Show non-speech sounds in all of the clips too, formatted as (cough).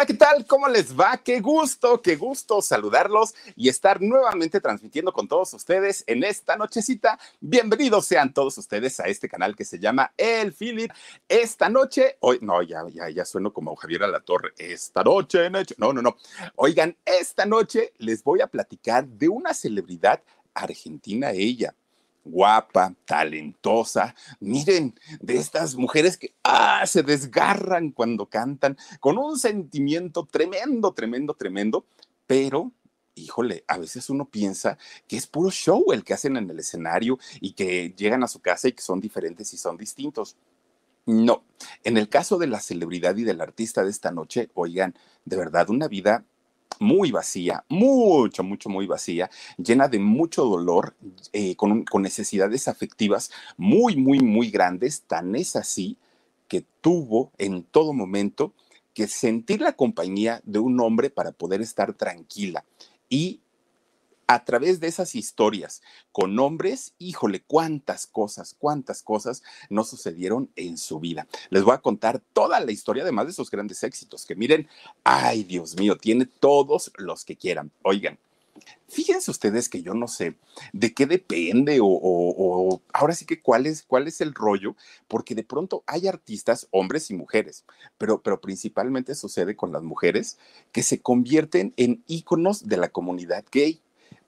Hola, ¿qué tal? ¿Cómo les va? Qué gusto, qué gusto saludarlos y estar nuevamente transmitiendo con todos ustedes en esta nochecita. Bienvenidos sean todos ustedes a este canal que se llama El Philip. Esta noche, hoy, no, ya, ya, ya sueno como Javier Alatorre. Esta noche, no, no, no. Oigan, esta noche les voy a platicar de una celebridad argentina, ella guapa, talentosa. Miren, de estas mujeres que ah, se desgarran cuando cantan con un sentimiento tremendo, tremendo, tremendo, pero híjole, a veces uno piensa que es puro show el que hacen en el escenario y que llegan a su casa y que son diferentes y son distintos. No, en el caso de la celebridad y del artista de esta noche, oigan, de verdad una vida muy vacía, mucho, mucho, muy vacía, llena de mucho dolor, eh, con, con necesidades afectivas muy, muy, muy grandes. Tan es así que tuvo en todo momento que sentir la compañía de un hombre para poder estar tranquila. Y a través de esas historias con hombres, híjole, cuántas cosas, cuántas cosas no sucedieron en su vida. Les voy a contar toda la historia, además de esos grandes éxitos, que miren, ay Dios mío, tiene todos los que quieran. Oigan, Fíjense ustedes que yo no sé de qué depende o, ahora sí que cuál es, cuál es el rollo, porque de pronto hay artistas, hombres y mujeres, pero, pero principalmente sucede con las mujeres que se convierten en íconos de la comunidad gay.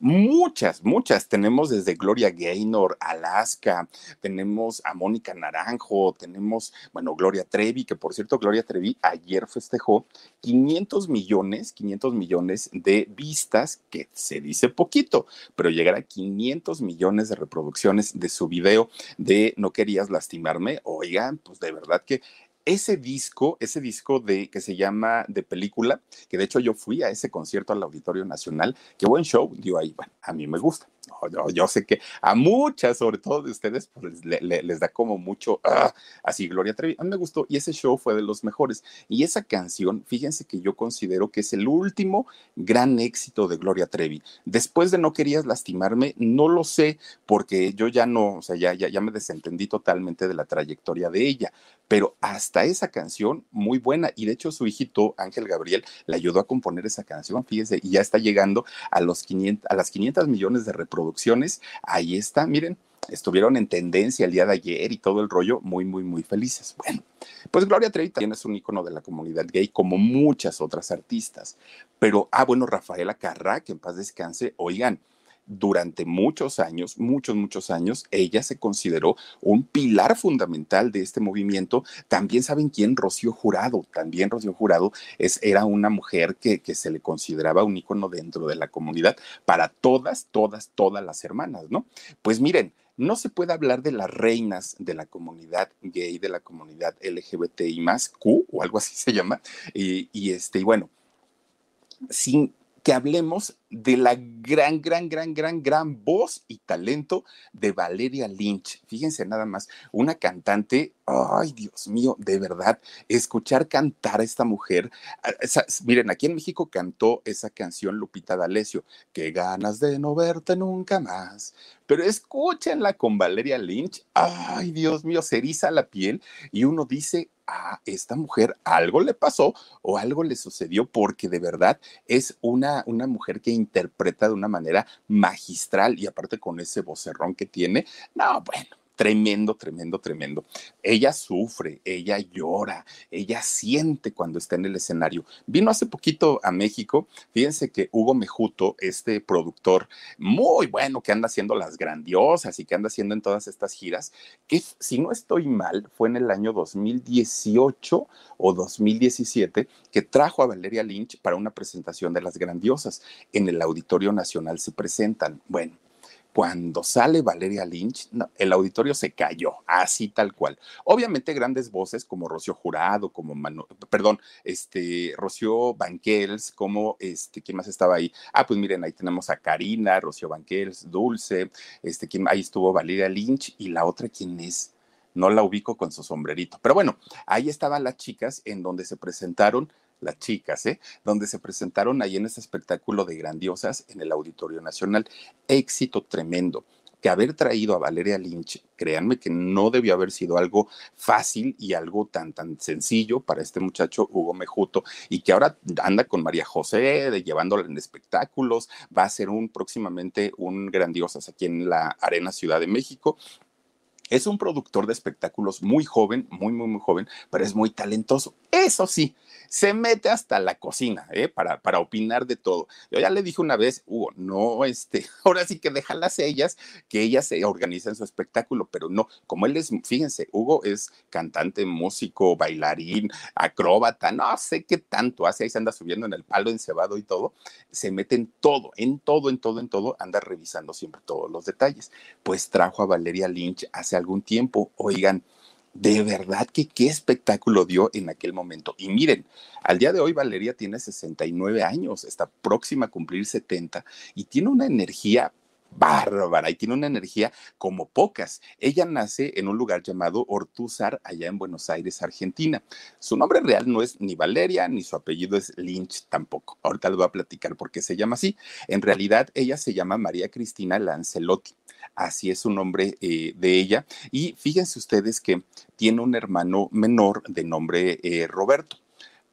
Muchas, muchas. Tenemos desde Gloria Gaynor, Alaska, tenemos a Mónica Naranjo, tenemos, bueno, Gloria Trevi, que por cierto, Gloria Trevi ayer festejó 500 millones, 500 millones de vistas, que se dice poquito, pero llegar a 500 millones de reproducciones de su video de No querías lastimarme, oigan, pues de verdad que ese disco, ese disco de que se llama de película, que de hecho yo fui a ese concierto al Auditorio Nacional, qué buen show dio ahí. Bueno, a mí me gusta. Yo, sé que a muchas, sobre todo de ustedes, pues les, da como mucho, ah, así Gloria Trevi. A mí me gustó y ese show fue de los mejores. Y esa canción, fíjense que yo considero que es el último gran éxito de Gloria Trevi. Después de No querías lastimarme, no lo sé porque yo ya no, o sea, ya, ya, ya me desentendí totalmente de la trayectoria de ella. Pero hasta esa canción, muy buena. Y de hecho su hijito, Ángel Gabriel, le ayudó a componer esa canción, fíjense, y ya está llegando a, los 500, a las 500 millones de reproducciones. Ahí está, miren, estuvieron en tendencia el día de ayer y todo el rollo, muy, muy, muy felices. Bueno, pues Gloria Trevi también es un icono de la comunidad gay, como muchas otras artistas. Pero, ah, bueno, Rafaela Carrá, que en paz descanse, oigan, durante muchos años, muchos, muchos años, ella se consideró un pilar fundamental de este movimiento. También saben quién, Rocío Jurado. También Rocío Jurado es, era una mujer que, que se le consideraba un ícono dentro de la comunidad para todas, todas, todas las hermanas, ¿no? Pues miren, no se puede hablar de las reinas de la comunidad gay, de la comunidad LGBTI más Q o algo así se llama. Y, y este, y bueno, sin que hablemos de la gran, gran, gran, gran, gran voz y talento de Valeria Lynch. Fíjense nada más, una cantante, ay Dios mío, de verdad, escuchar cantar a esta mujer. Ah, miren, aquí en México cantó esa canción Lupita D'Alessio, qué ganas de no verte nunca más. Pero escúchenla con Valeria Lynch, ay Dios mío, se eriza la piel y uno dice, a esta mujer algo le pasó o algo le sucedió porque de verdad es una, una mujer que interpreta de una manera magistral y aparte con ese vocerrón que tiene, no, bueno, tremendo, tremendo, tremendo. Ella sufre, ella llora, ella siente cuando está en el escenario. Vino hace poquito a México, fíjense que Hugo Mejuto, este productor muy bueno que anda haciendo las grandiosas y que anda haciendo en todas estas giras, que si no estoy mal, fue en el año 2018 o 2017 que trajo a Valeria Lynch para una presentación de las grandiosas. En el Auditorio Nacional se presentan. Bueno, cuando sale Valeria Lynch, el auditorio se cayó, así tal cual. Obviamente grandes voces como Rocío Jurado, como perdón, este Rocío Banquels, como este, ¿quién más estaba ahí? Ah, pues miren, ahí tenemos a Karina, Rocío Banquels, Dulce, este, ahí estuvo Valeria Lynch y la otra, ¿quién es? No la ubico con su sombrerito. Pero bueno, ahí estaban las chicas en donde se presentaron las chicas, ¿eh? donde se presentaron ahí en ese espectáculo de grandiosas en el Auditorio Nacional. Éxito tremendo. que haber traído a Valeria Lynch, créanme que no debió haber sido algo fácil y algo tan, tan sencillo para este muchacho Hugo Mejuto, y que ahora anda con María José, de, llevándola en espectáculos, va a ser un próximamente un grandioso aquí en la Arena Ciudad de México. Es un productor de espectáculos muy joven, muy, muy, muy joven, pero es muy talentoso. Eso sí, se mete hasta la cocina, ¿eh? Para, para opinar de todo. Yo ya le dije una vez, Hugo, no, este, (laughs) ahora sí que déjalas ellas, que ellas se organizan su espectáculo, pero no, como él es, fíjense, Hugo es cantante, músico, bailarín, acróbata, no sé qué tanto hace, ahí se anda subiendo en el palo encebado y todo, se mete en todo, en todo, en todo, en todo, anda revisando siempre todos los detalles. Pues trajo a Valeria Lynch hace algún tiempo, oigan, de verdad que qué espectáculo dio en aquel momento. Y miren, al día de hoy Valeria tiene 69 años, está próxima a cumplir 70 y tiene una energía bárbara y tiene una energía como pocas. Ella nace en un lugar llamado Ortúzar, allá en Buenos Aires, Argentina. Su nombre real no es ni Valeria, ni su apellido es Lynch tampoco. Ahorita les voy a platicar por qué se llama así. En realidad, ella se llama María Cristina Lancelotti así es su nombre eh, de ella. Y fíjense ustedes que tiene un hermano menor de nombre eh, Roberto.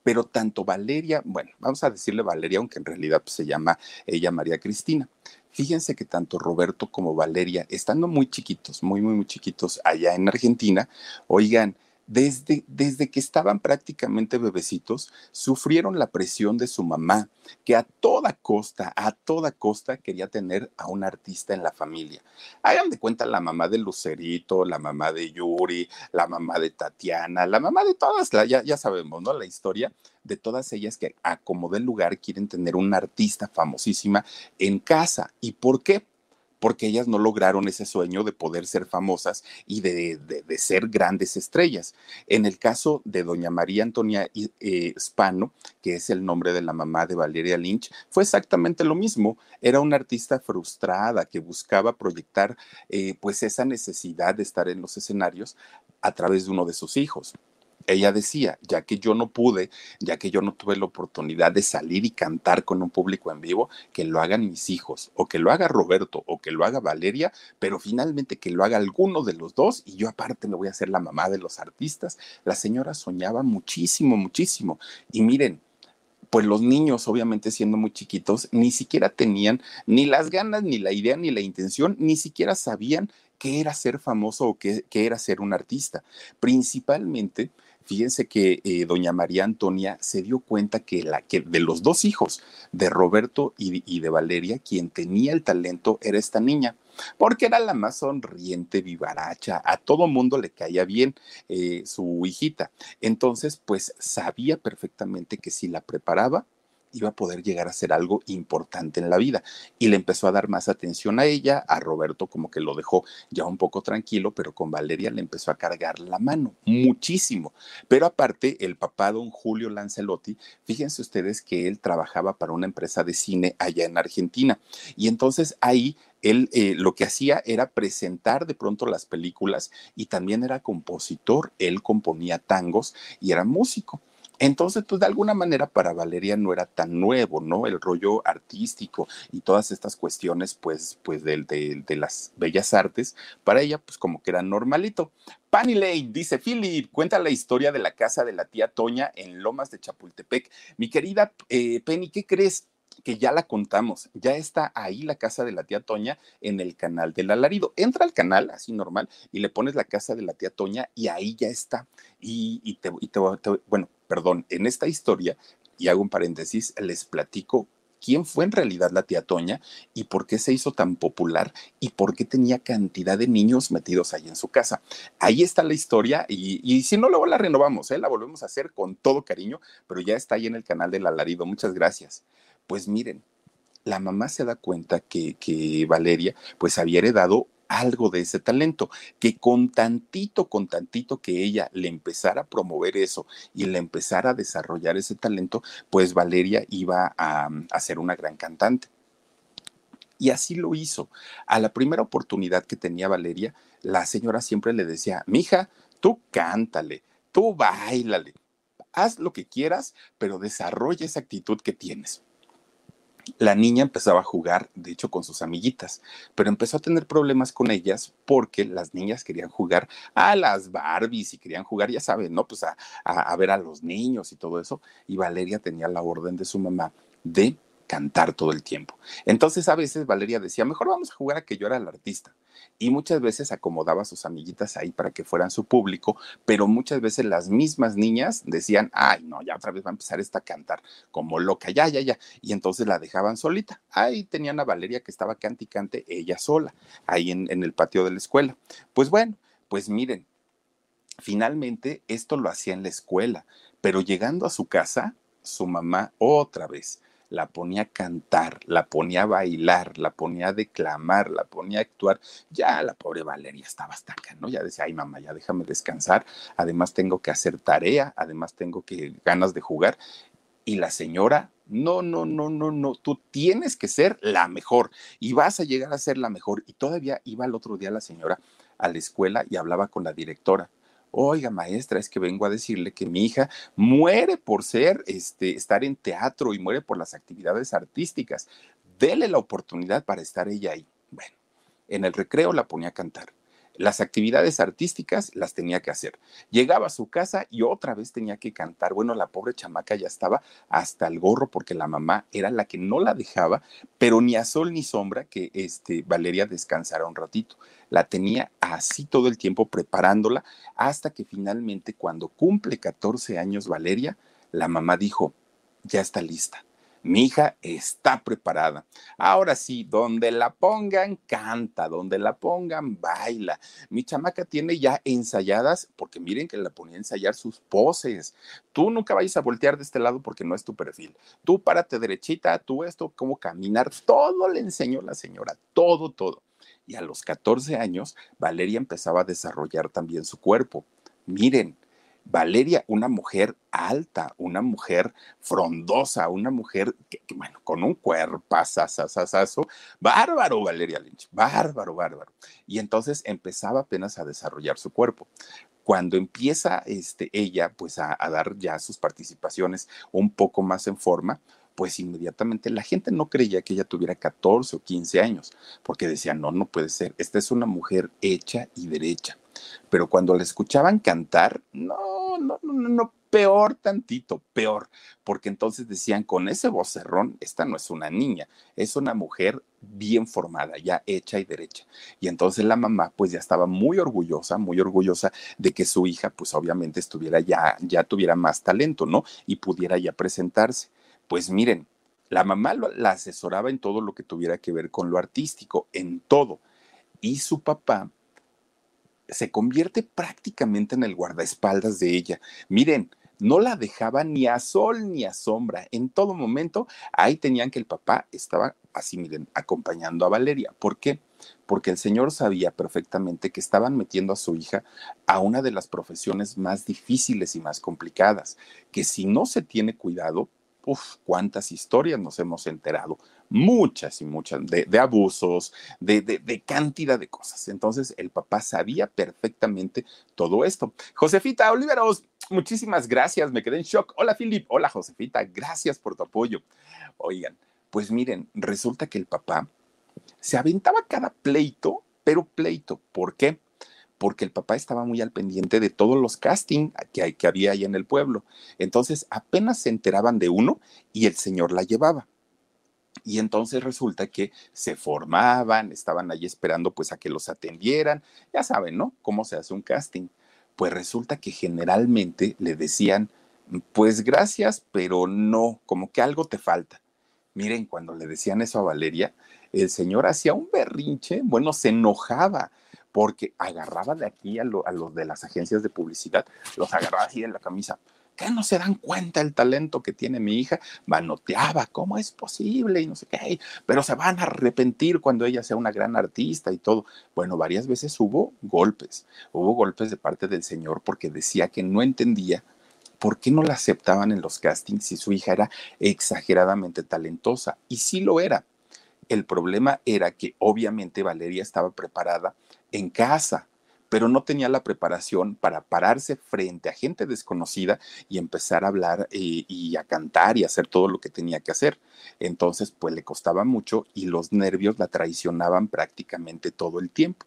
Pero tanto Valeria, bueno, vamos a decirle Valeria, aunque en realidad pues, se llama ella María Cristina. Fíjense que tanto Roberto como Valeria, estando muy chiquitos, muy, muy, muy chiquitos allá en Argentina, oigan, desde, desde que estaban prácticamente bebecitos, sufrieron la presión de su mamá, que a toda costa, a toda costa quería tener a un artista en la familia. Hagan de cuenta la mamá de Lucerito, la mamá de Yuri, la mamá de Tatiana, la mamá de todas, ya, ya sabemos, ¿no? La historia de todas ellas que a como lugar quieren tener una artista famosísima en casa. ¿Y por qué? Porque ellas no lograron ese sueño de poder ser famosas y de, ser grandes estrellas. En el caso de doña María Antonia eh, Spano, que es el nombre de la mamá de Valeria Lynch, fue exactamente lo mismo. Era una artista frustrada que buscaba proyectar eh, pues esa necesidad de estar en los escenarios a través de uno de sus hijos ella decía, ya que yo no pude, ya que yo no tuve la oportunidad de salir y cantar con un público en vivo, que lo hagan mis hijos, o que lo haga Roberto, o que lo haga Valeria, pero finalmente que lo haga alguno de los dos, y yo aparte me voy a hacer la mamá de los artistas. La señora soñaba muchísimo, muchísimo. Y miren, pues los niños, obviamente siendo muy chiquitos, ni siquiera tenían ni las ganas, ni la idea, ni la intención, ni siquiera sabían qué era ser famoso o qué, qué era ser un artista. Principalmente Fíjense que eh, doña María Antonia se dio cuenta que, la, que de los dos hijos, de Roberto y, de Valeria, quien tenía el talento era esta niña porque era la más sonriente, vivaracha, a todo mundo le caía bien eh, su hijita. Entonces, pues sabía perfectamente que si la preparaba, iba a poder llegar a ser algo importante en la vida. Y le empezó a dar más atención a ella, a Roberto como que lo dejó ya un poco tranquilo, pero con Valeria le empezó a cargar la mano muchísimo. Pero aparte, el papá don Julio Lancelotti, fíjense ustedes que él trabajaba para una empresa de cine allá en Argentina. Y entonces ahí él eh, lo que hacía era presentar de pronto las películas y también era compositor, él componía tangos y era músico. Entonces, pues de alguna manera para Valeria no era tan nuevo, ¿no? El rollo artístico y todas estas cuestiones, pues, pues de, de, las bellas artes, para ella, pues como que era normalito. Panny Lane dice, Philip, cuenta la historia de la casa de la tía Toña en Lomas de Chapultepec. Mi querida eh, Penny, ¿qué crees? Que ya la contamos, ya está ahí la casa de la tía Toña en el canal del alarido. Entra al canal, así normal, y le pones la casa de la tía Toña y ahí ya está. Y, y, te, y te, bueno, perdón, en esta historia, y hago un paréntesis, les platico quién fue en realidad la tía Toña y por qué se hizo tan popular y por qué tenía cantidad de niños metidos ahí en su casa. Ahí está la historia y, si no, luego la renovamos, ¿eh? la volvemos a hacer con todo cariño, pero ya está ahí en el canal del alarido. Muchas gracias. Pues miren, la mamá se da cuenta que, que Valeria pues había heredado algo de ese talento, que con tantito, con tantito que ella le empezara a promover eso y le empezara a desarrollar ese talento, pues Valeria iba a, a ser una gran cantante. Y así lo hizo. A la primera oportunidad que tenía Valeria, la señora siempre le decía, mija, tú cántale, tú bailale, haz lo que quieras, pero desarrolla esa actitud que tienes. La niña empezaba a jugar, de hecho, con sus amiguitas, pero empezó a tener problemas con ellas porque las niñas querían jugar a las Barbies y querían jugar, ya saben, ¿no? Pues a, a, ver a los niños y todo eso. Y Valeria tenía la orden de su mamá de cantar todo el tiempo. Entonces a veces Valeria decía, mejor vamos a jugar a que yo era el artista. Y muchas veces acomodaba a sus amiguitas ahí para que fueran su público, pero muchas veces las mismas niñas decían, ay, no, ya otra vez va a empezar esta a cantar como loca, ya, ya, ya. Y entonces la dejaban solita. Ahí tenían a Valeria que estaba cante y cante ella sola, ahí en, en el patio de la escuela. Pues bueno, pues miren, finalmente esto lo hacía en la escuela, pero llegando a su casa, su mamá otra vez la ponía a cantar, la ponía a bailar, la ponía a declamar, la ponía a actuar. Ya la pobre Valeria estaba hasta ¿no? Ya decía, ay mamá, ya déjame descansar, además tengo que hacer tarea, además tengo que ganas de jugar. Y la señora, no, no, no, no, no, tú tienes que ser la mejor y vas a llegar a ser la mejor. Y todavía iba el otro día la señora a la escuela y hablaba con la directora oiga maestra, es que vengo a decirle que mi hija muere por ser, este, estar en teatro y muere por las actividades artísticas. Dele la oportunidad para estar ella ahí. Bueno, en el recreo la ponía a cantar. Las actividades artísticas las tenía que hacer. Llegaba a su casa y otra vez tenía que cantar. Bueno, la pobre chamaca ya estaba hasta el gorro porque la mamá era la que no la dejaba, pero ni a sol ni sombra que este, Valeria descansara un ratito. La tenía así todo el tiempo preparándola hasta que finalmente cuando cumple 14 años Valeria, la mamá dijo, ya está lista mi hija está preparada. Ahora sí, donde la pongan, canta, donde la pongan, baila. Mi chamaca tiene ya ensayadas, porque miren que la ponía a ensayar sus poses. Tú nunca vayas a voltear de este lado porque no es tu perfil. Tú párate derechita, tú esto, cómo caminar, todo le enseñó la señora, todo, todo. Y a los 14 años, Valeria empezaba a desarrollar también su cuerpo. Miren, Valeria, una mujer alta, una mujer frondosa, una mujer que, bueno, con un cuerpo bárbaro Valeria Lynch, bárbaro, bárbaro. Y entonces empezaba apenas a desarrollar su cuerpo cuando empieza este, ella pues a, a, dar ya sus participaciones un poco más en forma, pues inmediatamente la gente no creía que ella tuviera 14 o 15 años, porque decían, no, no puede ser, esta es una mujer hecha y derecha. Pero cuando la escuchaban cantar, no, no, no, no, peor tantito, peor, porque entonces decían, con ese vocerrón, esta no es una niña, es una mujer bien formada, ya hecha y derecha. Y entonces la mamá pues ya estaba muy orgullosa, muy orgullosa de que su hija pues obviamente estuviera ya, ya tuviera más talento, ¿no? Y pudiera ya presentarse. Pues miren, la mamá la asesoraba en todo lo que tuviera que ver con lo artístico, en todo. Y su papá se convierte prácticamente en el guardaespaldas de ella. Miren, no la dejaba ni a sol ni a sombra. En todo momento, ahí tenían que el papá estaba así, miren, acompañando a Valeria. ¿Por qué? Porque el señor sabía perfectamente que estaban metiendo a su hija a una de las profesiones más difíciles y más complicadas, que si no se tiene cuidado, uff, cuántas historias nos hemos enterado, muchas y muchas, de, abusos, de, de, cantidad de cosas. Entonces el papá sabía perfectamente todo esto. Josefita Oliveros, muchísimas gracias, me quedé en shock. Hola Filip, hola Josefita, gracias por tu apoyo. Oigan, pues miren, resulta que el papá se aventaba cada pleito, pero pleito. ¿Por qué? Porque el papá estaba muy al pendiente de todos los castings que, que había ahí en el pueblo. Entonces apenas se enteraban de uno y el señor la llevaba. Y entonces resulta que se formaban, estaban ahí esperando pues a que los atendieran. Ya saben, ¿no? Cómo se hace un casting. Pues resulta que generalmente le decían, pues gracias, pero no, como que algo te falta. Miren, cuando le decían eso a Valeria, el señor hacía un berrinche, bueno, se enojaba, porque agarraba de aquí a, los de las agencias de publicidad, los agarraba así en la camisa. ¿Qué no se dan cuenta el talento que tiene mi hija? Manoteaba, ¿cómo es posible? Y no sé qué, pero se van a arrepentir cuando ella sea una gran artista y todo. Bueno, varias veces hubo golpes, hubo golpes de parte del señor porque decía que no entendía por qué no la aceptaban en los castings si su hija era exageradamente talentosa. Y sí lo era. El problema era que obviamente Valeria estaba preparada en casa, pero no tenía la preparación para pararse frente a gente desconocida y empezar a hablar eh, y a cantar y hacer todo lo que tenía que hacer. Entonces, pues le costaba mucho y los nervios la traicionaban prácticamente todo el tiempo.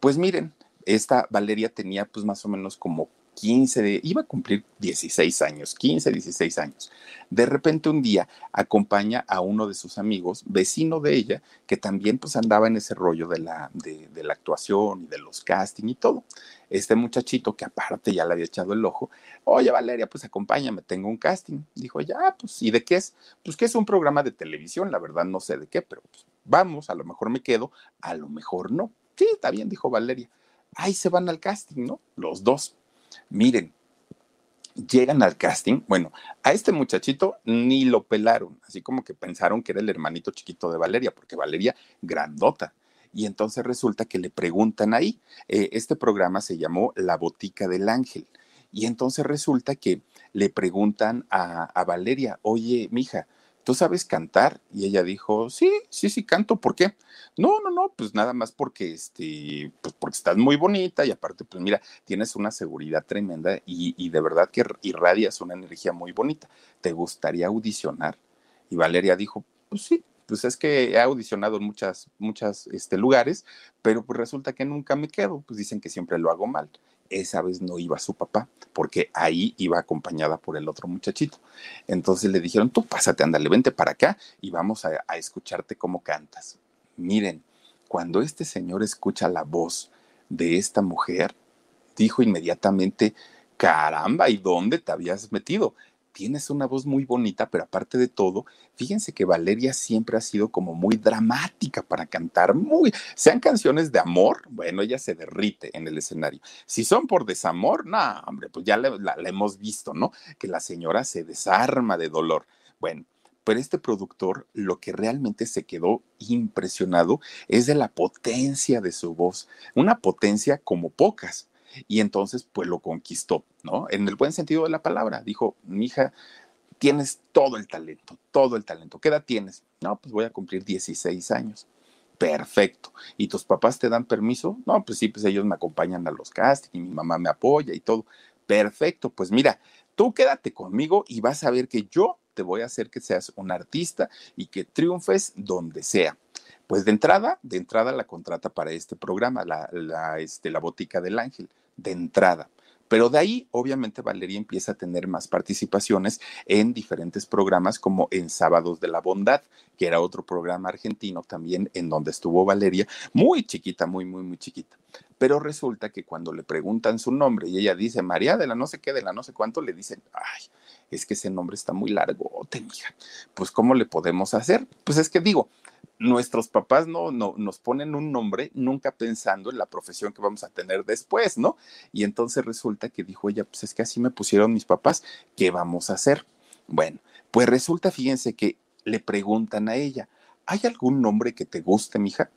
Pues miren, esta Valeria tenía pues más o menos como 15, de, iba a cumplir 16 años, 15, 16 años. De repente un día acompaña a uno de sus amigos, vecino de ella, que también pues andaba en ese rollo de la, de, la actuación y de los casting y todo. Este muchachito que aparte ya le había echado el ojo, oye Valeria, pues acompáñame, tengo un casting. Dijo, ya, pues, ¿y de qué es? Pues que es un programa de televisión, la verdad no sé de qué, pero pues, vamos, a lo mejor me quedo, a lo mejor no. Sí, está bien, dijo Valeria. Ahí se van al casting, ¿no? Los dos. Miren, llegan al casting, bueno, a este muchachito ni lo pelaron, así como que pensaron que era el hermanito chiquito de Valeria, porque Valeria grandota. Y entonces resulta que le preguntan ahí, eh, este programa se llamó La Botica del Ángel. Y entonces resulta que le preguntan a, a Valeria, oye, mija, ¿tú sabes cantar? Y ella dijo, sí, sí, sí, canto, ¿por qué? No, no, no, pues nada más porque, este, pues porque estás muy bonita y aparte, pues mira, tienes una seguridad tremenda y, y de verdad que irradias una energía muy bonita. ¿Te gustaría audicionar? Y Valeria dijo, pues sí, pues es que he audicionado en muchas, muchas este, lugares, pero pues resulta que nunca me quedo, pues dicen que siempre lo hago mal esa vez no iba su papá, porque ahí iba acompañada por el otro muchachito. Entonces le dijeron, tú pásate, ándale, vente para acá y vamos a, a escucharte cómo cantas. Miren, cuando este señor escucha la voz de esta mujer, dijo inmediatamente, caramba, ¿y dónde te habías metido? Tienes una voz muy bonita, pero aparte de todo, fíjense que Valeria siempre ha sido como muy dramática para cantar, muy, sean canciones de amor, bueno, ella se derrite en el escenario. Si son por desamor, no, hombre, pues ya la, la hemos visto, ¿no? Que la señora se desarma de dolor. Bueno, pero este productor lo que realmente se quedó impresionado es de la potencia de su voz, una potencia como pocas y entonces pues lo conquistó, ¿no? En el buen sentido de la palabra, dijo, mi hija, tienes todo el talento, todo el talento. ¿Qué edad tienes? No, pues voy a cumplir 16 años. Perfecto. ¿Y tus papás te dan permiso? No, pues sí, pues ellos me acompañan a los castings y mi mamá me apoya y todo. Perfecto, pues mira, tú quédate conmigo y vas a ver que yo te voy a hacer que seas un artista y que triunfes donde sea. Pues de entrada, de entrada la contrata para este programa, la, este, la Botica del Ángel, de entrada. Pero de ahí, obviamente, Valeria empieza a tener más participaciones en diferentes programas, como en Sábados de la Bondad, que era otro programa argentino también en donde estuvo Valeria, muy chiquita, muy, muy, muy chiquita. Pero resulta que cuando le preguntan su nombre y ella dice María de la no sé qué, de la no sé cuánto, le dicen, ay, es que ese nombre está muy largo, mija. Pues, ¿cómo le podemos hacer? Pues es que digo, nuestros papás no, no, nos ponen un nombre nunca pensando en la profesión que vamos a tener después, ¿no? Y entonces resulta que dijo ella, pues es que así me pusieron mis papás, ¿qué vamos a hacer? Bueno, pues resulta, fíjense que le preguntan a ella, ¿hay algún nombre que te guste, mija?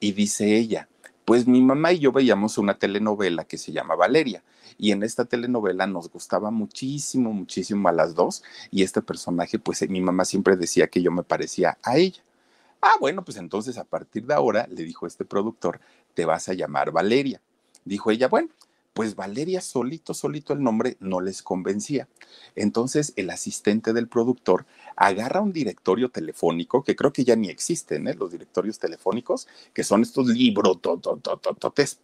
Y dice ella, pues mi mamá y yo veíamos una telenovela que se llama Valeria y en esta telenovela nos gustaba muchísimo, muchísimo a las dos y este personaje, pues mi mamá siempre decía que yo me parecía a ella. Ah, bueno, pues entonces a partir de ahora, le dijo este productor, te vas a llamar Valeria. Dijo ella, bueno, pues Valeria solito, solito el nombre no les convencía. Entonces el asistente del productor agarra un directorio telefónico, que creo que ya ni existen, ¿eh? los directorios telefónicos, que son estos libros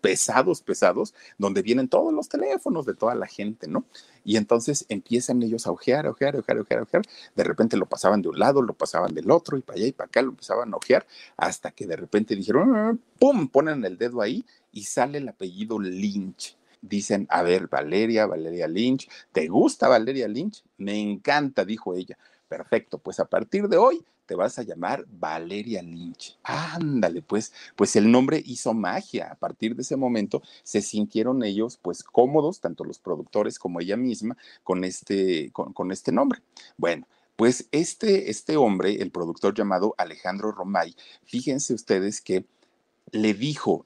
pesados, pesados, donde vienen todos los teléfonos de toda la gente, ¿no? Y entonces empiezan ellos a ojear, ojear, ojear, ojear, ojear. De repente lo pasaban de un lado, lo pasaban del otro, y para allá y para acá lo empezaban a ojear, hasta que de repente dijeron, ah, ¡pum! Ponen el dedo ahí y sale el apellido Lynch dicen, a ver, Valeria, Valeria Lynch, ¿te gusta Valeria Lynch? Me encanta, dijo ella. Perfecto, pues a partir de hoy te vas a llamar Valeria Lynch. Ándale, pues, pues el nombre hizo magia. A partir de ese momento se sintieron ellos pues cómodos, tanto los productores como ella misma, con este, con, este nombre. Bueno, pues este, este hombre, el productor llamado Alejandro Romay, fíjense ustedes que le dijo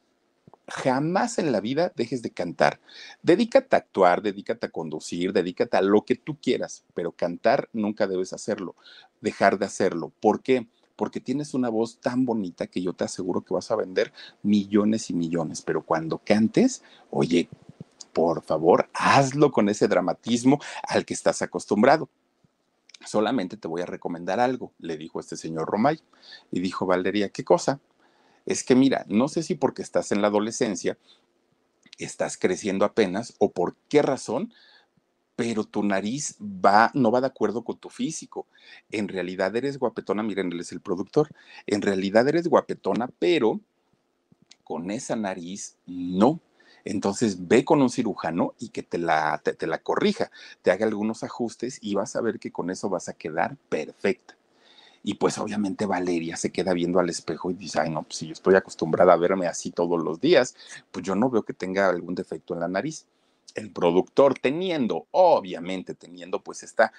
jamás en la vida dejes de cantar. Dedícate a actuar, dedícate a conducir, dedícate a lo que tú quieras, pero cantar nunca debes hacerlo, dejar de hacerlo. ¿Por qué? porque tienes una voz tan bonita que yo te aseguro que vas a vender millones y millones, pero cuando cantes, oye, por favor, hazlo con ese dramatismo al que estás acostumbrado. Solamente te voy a recomendar algo, le dijo este señor Romay. Y dijo Valeria, ¿qué cosa? Es que mira, no sé si porque estás en la adolescencia, estás creciendo apenas o por qué razón, pero tu nariz va, no va de acuerdo con tu físico. En realidad eres guapetona, miren, él es el productor. En realidad eres guapetona, pero con esa nariz no. Entonces ve con un cirujano y que te la, te, la corrija, te haga algunos ajustes y vas a ver que con eso vas a quedar perfecta. Y pues obviamente Valeria se queda viendo al espejo y dice, ay no, pues si yo estoy acostumbrada a verme así todos los días, pues yo no veo que tenga algún defecto en la nariz. El productor teniendo, obviamente teniendo pues esta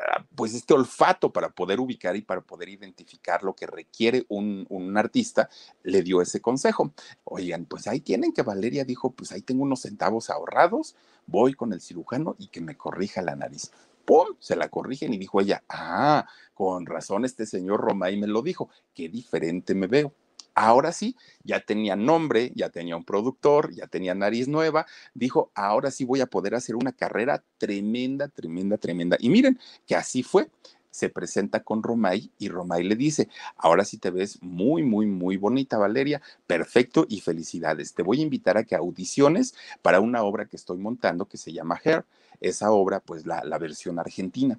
Ah, pues este olfato para poder ubicar y para poder identificar lo que requiere un, un, artista, le dio ese consejo. Oigan, pues ahí tienen que Valeria dijo, pues ahí tengo unos centavos ahorrados, voy con el cirujano y que me corrija la nariz. ¡Pum! Se la corrigen y dijo ella, ah, con razón este señor Romay me lo dijo, qué diferente me veo. Ahora sí, ya tenía nombre, ya tenía un productor, ya tenía nariz nueva. Dijo, ahora sí voy a poder hacer una carrera tremenda, tremenda, tremenda. Y miren que así fue se presenta con Romay y Romay le dice, ahora sí te ves muy, muy, muy bonita, Valeria, perfecto y felicidades. Te voy a invitar a que audiciones para una obra que estoy montando que se llama Hair. Esa obra, pues la, la versión argentina.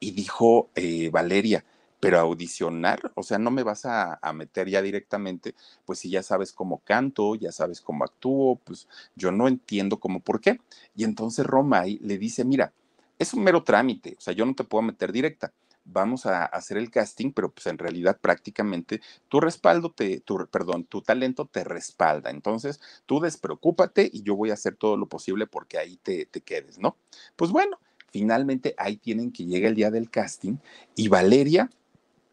Y dijo eh, Valeria, pero audicionar, o sea, no me vas a, meter ya directamente, pues si ya sabes cómo canto, ya sabes cómo actúo, pues yo no entiendo cómo por qué. Y entonces Romay le dice, mira, es un mero trámite, o sea, yo no te puedo meter directa. Vamos a hacer el casting, pero pues en realidad prácticamente tu respaldo te, tu, perdón, tu talento te respalda. Entonces, tú despreocúpate y yo voy a hacer todo lo posible porque ahí te, te quedes, ¿no? Pues bueno, finalmente ahí tienen que llegar el día del casting y Valeria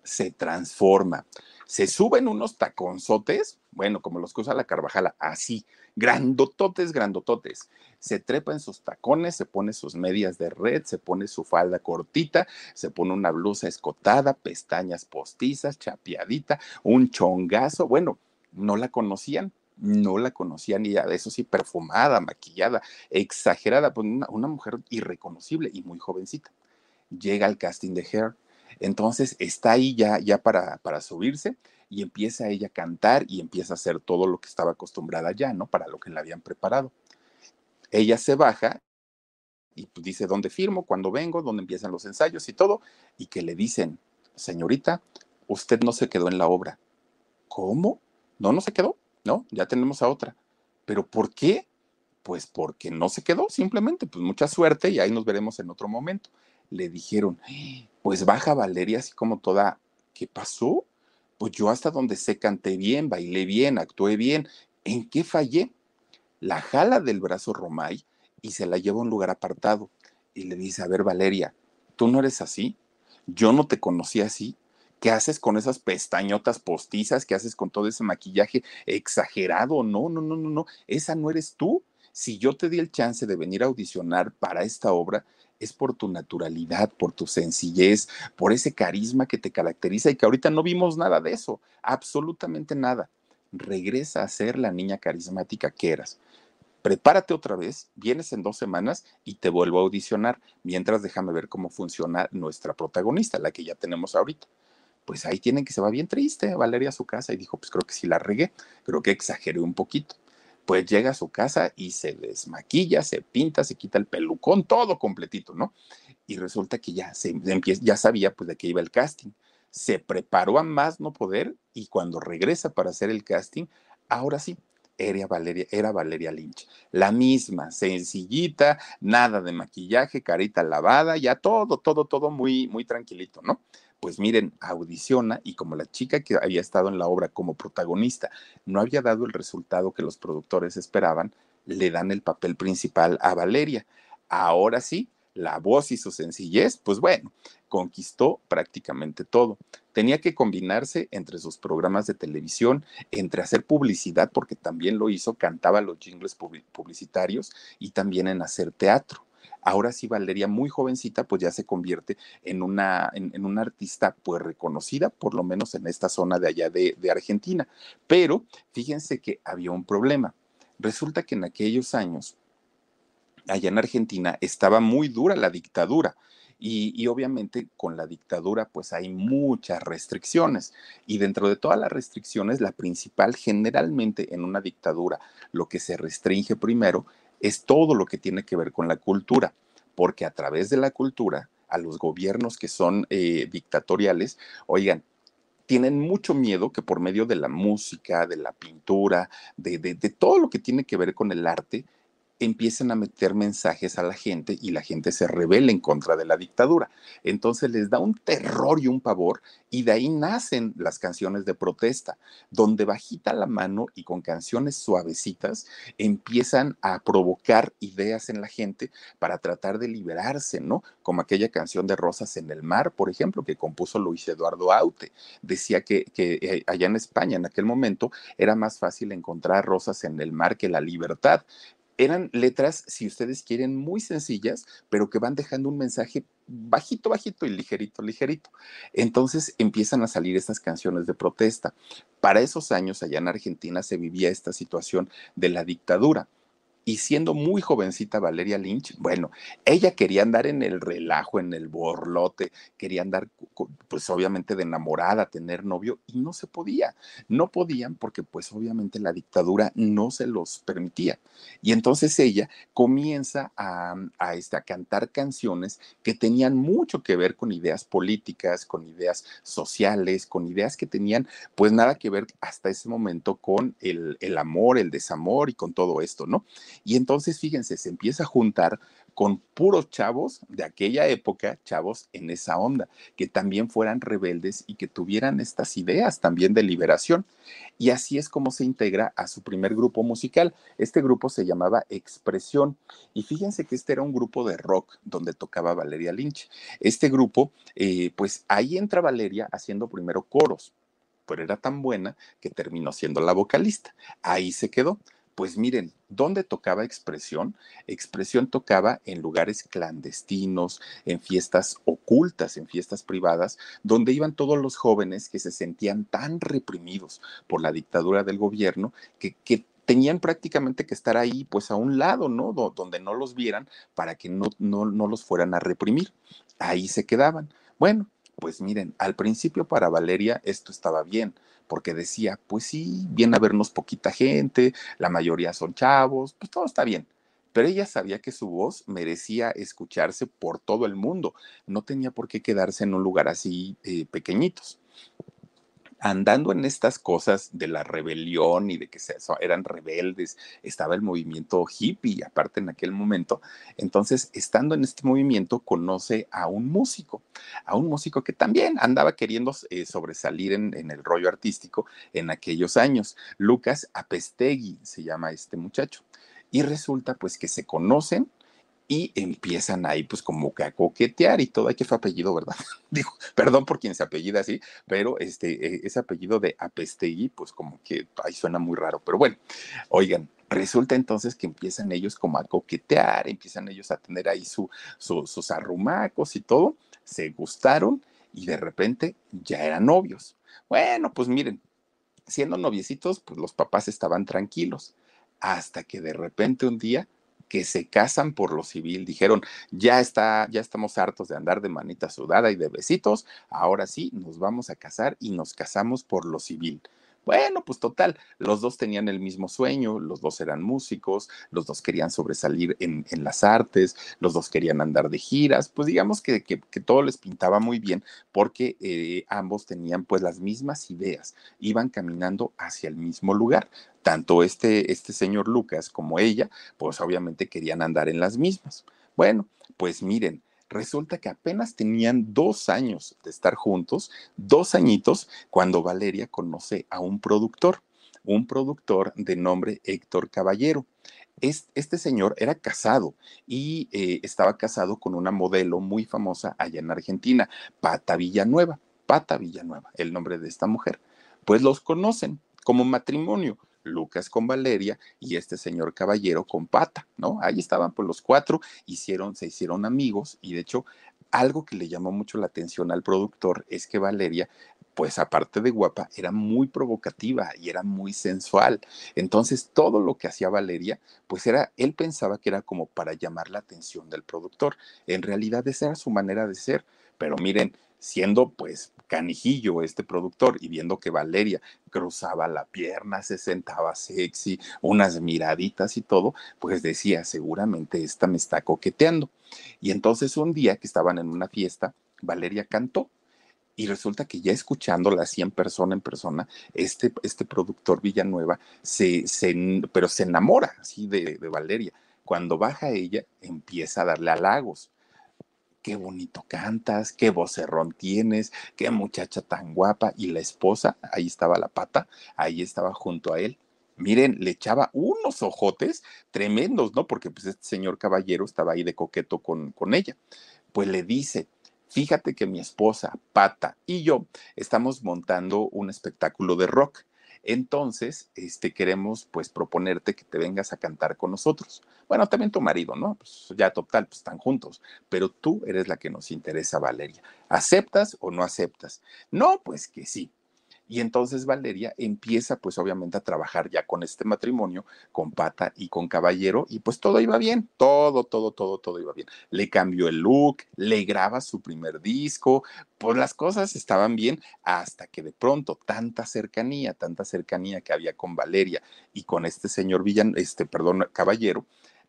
se transforma. Se suben unos taconzotes, bueno, como los que usa la Carvajala, así, grandototes, grandototes. Se trepa en sus tacones, se pone sus medias de red, se pone su falda cortita, se pone una blusa escotada, pestañas postizas, chapeadita, un chongazo. Bueno, no la conocían, no la conocían y eso sí, perfumada, maquillada, exagerada, pues una, una mujer irreconocible y muy jovencita. Llega al casting de Hair entonces está ahí ya, ya para, para subirse y empieza ella a cantar y empieza a hacer todo lo que estaba acostumbrada ya, ¿no? Para lo que le habían preparado. Ella se baja y pues dice dónde firmo, cuándo vengo, dónde empiezan los ensayos y todo, y que le dicen, señorita, usted no se quedó en la obra. ¿Cómo? No, no se quedó, no, ya tenemos a otra. ¿Pero por qué? Pues porque no se quedó, simplemente, pues mucha suerte y ahí nos veremos en otro momento. Le dijeron, pues baja Valeria así como toda, ¿qué pasó? Pues yo hasta donde sé canté bien, bailé bien, actué bien. ¿En qué fallé? La jala del brazo Romay y se la lleva a un lugar apartado y le dice, a ver Valeria, tú no eres así, yo no te conocí así, ¿qué haces con esas pestañotas postizas? ¿Qué haces con todo ese maquillaje exagerado? No, no, no, no, no, esa no eres tú. Si yo te di el chance de venir a audicionar para esta obra, es por tu naturalidad, por tu sencillez, por ese carisma que te caracteriza y que ahorita no vimos nada de eso, absolutamente nada. Regresa a ser la niña carismática que eras. Prepárate otra vez, vienes en dos semanas y te vuelvo a audicionar. Mientras déjame ver cómo funciona nuestra protagonista, la que ya tenemos ahorita. Pues ahí tienen que se va bien triste Valeria a su casa y dijo, pues creo que sí la regué, creo que exageré un poquito pues llega a su casa y se desmaquilla, se pinta, se quita el pelucón, todo completito, ¿no? Y resulta que ya, se, ya sabía pues de qué iba el casting. Se preparó a más no poder y cuando regresa para hacer el casting, ahora sí, era Valeria, era Valeria Lynch. La misma, sencillita, nada de maquillaje, carita lavada, ya todo, todo, todo muy, muy tranquilito, ¿no? Pues miren, audiciona y como la chica que había estado en la obra como protagonista no había dado el resultado que los productores esperaban, le dan el papel principal a Valeria. Ahora sí, la voz y su sencillez, pues bueno, conquistó prácticamente todo. Tenía que combinarse entre sus programas de televisión, entre hacer publicidad, porque también lo hizo, cantaba los jingles publicitarios y también en hacer teatro. Ahora sí, Valeria, muy jovencita, pues ya se convierte en una, en, una artista pues reconocida, por lo menos en esta zona de allá de, de Argentina. Pero fíjense que había un problema. Resulta que en aquellos años, allá en Argentina, estaba muy dura la dictadura. Y, obviamente con la dictadura pues hay muchas restricciones y dentro de todas las restricciones la principal generalmente en una dictadura lo que se restringe primero es todo lo que tiene que ver con la cultura, porque a través de la cultura a los gobiernos que son eh, dictatoriales, oigan, tienen mucho miedo que por medio de la música, de la pintura, de, de, todo lo que tiene que ver con el arte, empiezan a meter mensajes a la gente y la gente se rebela en contra de la dictadura. Entonces les da un terror y un pavor y de ahí nacen las canciones de protesta, donde bajita la mano y con canciones suavecitas empiezan a provocar ideas en la gente para tratar de liberarse, ¿no? Como aquella canción de Rosas en el Mar, por ejemplo, que compuso Luis Eduardo Aute. Decía que, que eh, allá en España en aquel momento era más fácil encontrar rosas en el mar que la libertad eran letras, si ustedes quieren, muy sencillas, pero que van dejando un mensaje bajito, bajito y ligerito, ligerito. Entonces empiezan a salir estas canciones de protesta. Para esos años, allá en Argentina, se vivía esta situación de la dictadura y siendo muy jovencita Valeria Lynch, bueno, ella quería andar en el relajo, en el borlote, quería andar, pues obviamente de enamorada, tener novio, y no se podía. No podían porque pues obviamente la dictadura no se los permitía. Y entonces ella comienza a, a, este, a cantar canciones que tenían mucho que ver con ideas políticas, con ideas sociales, con ideas que tenían pues nada que ver hasta ese momento con el, el amor, el desamor y con todo esto, ¿no? Y entonces, fíjense, se empieza a juntar con puros chavos de aquella época, chavos en esa onda, que también fueran rebeldes y que tuvieran estas ideas también de liberación. Y así es como se integra a su primer grupo musical. Este grupo se llamaba Expresión. Y fíjense que este era un grupo de rock donde tocaba Valeria Lynch. Este grupo, eh, pues ahí entra Valeria haciendo primero coros, pero era tan buena que terminó siendo la vocalista. Ahí se quedó. Pues miren, ¿dónde tocaba expresión? Expresión tocaba en lugares clandestinos, en fiestas ocultas, en fiestas privadas, donde iban todos los jóvenes que se sentían tan reprimidos por la dictadura del gobierno que, tenían prácticamente que estar ahí, pues a un lado, ¿no? donde no los vieran para que no, no, no los fueran a reprimir. Ahí se quedaban. Bueno, pues miren, al principio para Valeria esto estaba bien porque decía, pues sí, viene a vernos poquita gente, la mayoría son chavos, pues todo está bien. Pero ella sabía que su voz merecía escucharse por todo el mundo, no tenía por qué quedarse en un lugar así eh, pequeñitos andando en estas cosas de la rebelión y de que eran rebeldes, estaba el movimiento hippie, aparte en aquel momento. Entonces, estando en este movimiento, conoce a un músico, a un músico que también andaba queriendo eh, sobresalir en, en, el rollo artístico en aquellos años. Lucas Apestegui se llama este muchacho. Y resulta pues que se conocen, y empiezan ahí pues como que a coquetear y todo, que fue apellido, ¿verdad? (laughs) Digo, perdón por quien se apellida así, pero este, eh, ese apellido de Apestegui, pues como que ahí suena muy raro, pero bueno, oigan, resulta entonces que empiezan ellos como a coquetear, empiezan ellos a tener ahí su, sus arrumacos y todo, se gustaron y de repente ya eran novios. Bueno, pues miren, siendo noviecitos, pues los papás estaban tranquilos, hasta que de repente un día que se casan por lo civil. Dijeron, ya está, ya estamos hartos de andar de manita sudada y de besitos, ahora sí nos vamos a casar y nos casamos por lo civil. Bueno, pues total, los dos tenían el mismo sueño, los dos eran músicos, los dos querían sobresalir en, las artes, los dos querían andar de giras, pues digamos que, todo les pintaba muy bien porque eh, ambos tenían pues las mismas ideas, iban caminando hacia el mismo lugar. Tanto este, este señor Lucas como ella, pues obviamente querían andar en las mismas. Bueno, pues miren, resulta que apenas tenían dos años de estar juntos, dos añitos, cuando Valeria conoce a un productor, un productor de nombre Héctor Caballero. Este señor era casado y eh, estaba casado con una modelo muy famosa allá en Argentina, Pata Villanueva. Pata Villanueva, el nombre de esta mujer. Pues los conocen como matrimonio, Lucas con Valeria y este señor caballero con Pata, ¿no? Ahí estaban pues los cuatro, hicieron, se hicieron amigos y de hecho algo que le llamó mucho la atención al productor es que Valeria pues aparte de guapa, era muy provocativa y era muy sensual. Entonces, todo lo que hacía Valeria, pues era, él pensaba que era como para llamar la atención del productor. En realidad, esa era su manera de ser. Pero miren, siendo pues canijillo este productor y viendo que Valeria cruzaba la pierna, se sentaba sexy, unas miraditas y todo, pues decía, seguramente esta me está coqueteando. Y entonces un día que estaban en una fiesta, Valeria cantó y resulta que ya escuchándola así en persona, en persona, este, este productor Villanueva se, se, pero se enamora así de, de Valeria. Cuando baja ella, empieza a darle halagos qué bonito cantas, qué vocerrón tienes, qué muchacha tan guapa. Y la esposa, ahí estaba la pata, ahí estaba junto a él. Miren, le echaba unos ojotes tremendos, ¿no? Porque pues este señor caballero estaba ahí de coqueto con, con ella. Pues le dice, fíjate que mi esposa, Pata, y yo estamos montando un espectáculo de rock. Entonces, este, queremos pues proponerte que te vengas a cantar con nosotros. Bueno, también tu marido, ¿no? Pues ya total, pues están juntos, pero tú eres la que nos interesa, Valeria. ¿Aceptas o no aceptas? No, pues que sí. Y entonces Valeria empieza pues obviamente a trabajar ya con este matrimonio, con Pata y con Caballero, y pues todo iba bien, todo, todo, todo, todo iba bien. Le cambió el look, le graba su primer disco, pues las cosas estaban bien hasta que de pronto tanta cercanía, tanta cercanía que había con Valeria y con este señor Villan, este, perdón, Caballero,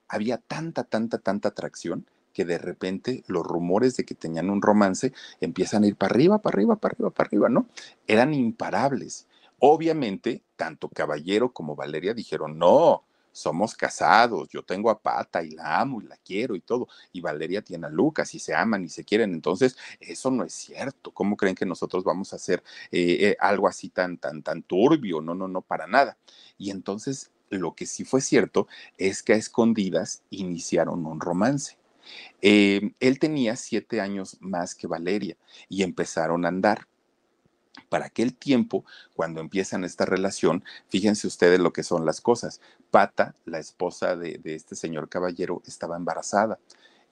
había tanta, tanta, tanta atracción que de repente los rumores de que tenían un romance empiezan a ir para arriba, para arriba, para arriba, para arriba, ¿no? Eran imparables. Obviamente, tanto Caballero como Valeria dijeron, no, somos casados, yo tengo a Pata y la amo y la quiero y todo, y Valeria tiene a Lucas y se aman y se quieren, entonces eso no es cierto, ¿cómo creen que nosotros vamos a hacer eh, eh, algo así tan, tan, tan turbio? No, no, no, para nada. Y entonces lo que sí fue cierto es que a escondidas iniciaron un romance. Eh, él tenía siete años más que Valeria y empezaron a andar. Para aquel tiempo, cuando empiezan esta relación, fíjense ustedes lo que son las cosas. Pata, la esposa de, de este señor caballero, estaba embarazada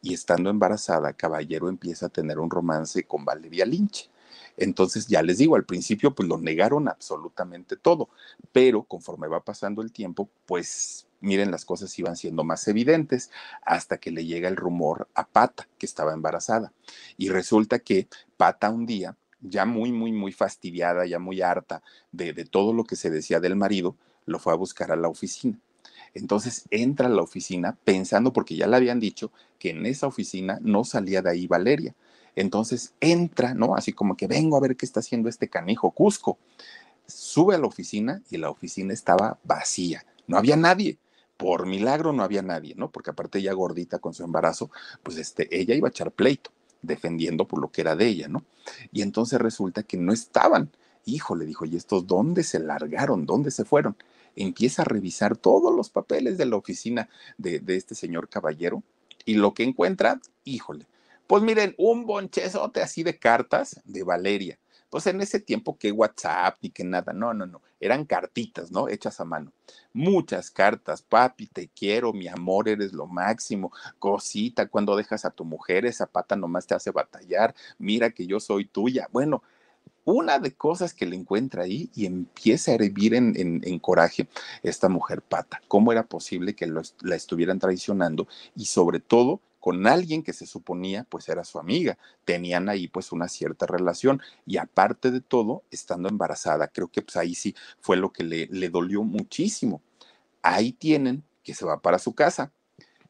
y estando embarazada, Caballero empieza a tener un romance con Valeria Lynch. Entonces, ya les digo, al principio pues lo negaron absolutamente todo, pero conforme va pasando el tiempo, pues miren, las cosas iban siendo más evidentes hasta que le llega el rumor a Pata, que estaba embarazada. Y resulta que Pata un día, ya muy, muy, muy fastidiada, ya muy harta de, de todo lo que se decía del marido, lo fue a buscar a la oficina. Entonces entra a la oficina pensando, porque ya le habían dicho que en esa oficina no salía de ahí Valeria, entonces entra, ¿no? Así como que vengo a ver qué está haciendo este canijo Cusco. Sube a la oficina y la oficina estaba vacía, no había nadie. Por milagro no había nadie, ¿no? Porque aparte ella gordita con su embarazo, pues este, ella iba a echar pleito, defendiendo por lo que era de ella, ¿no? Y entonces resulta que no estaban. Hijo, le dijo, ¿y estos dónde se largaron? ¿Dónde se fueron? Empieza a revisar todos los papeles de la oficina de, de este señor caballero y lo que encuentra, híjole, pues miren, un bonchezote así de cartas de Valeria. Pues en ese tiempo que WhatsApp ni que nada, no, no, no, eran cartitas, ¿no? Hechas a mano. Muchas cartas, papi, te quiero, mi amor, eres lo máximo, cosita, cuando dejas a tu mujer, esa pata nomás te hace batallar, mira que yo soy tuya. Bueno, una de cosas que le encuentra ahí y empieza a hervir en, en, coraje esta mujer pata. ¿Cómo era posible que la estuvieran traicionando? Y sobre todo, con alguien que se suponía pues era su amiga. Tenían ahí pues una cierta relación y aparte de todo, estando embarazada, creo que pues ahí sí fue lo que le, le dolió muchísimo. Ahí tienen que se va para su casa.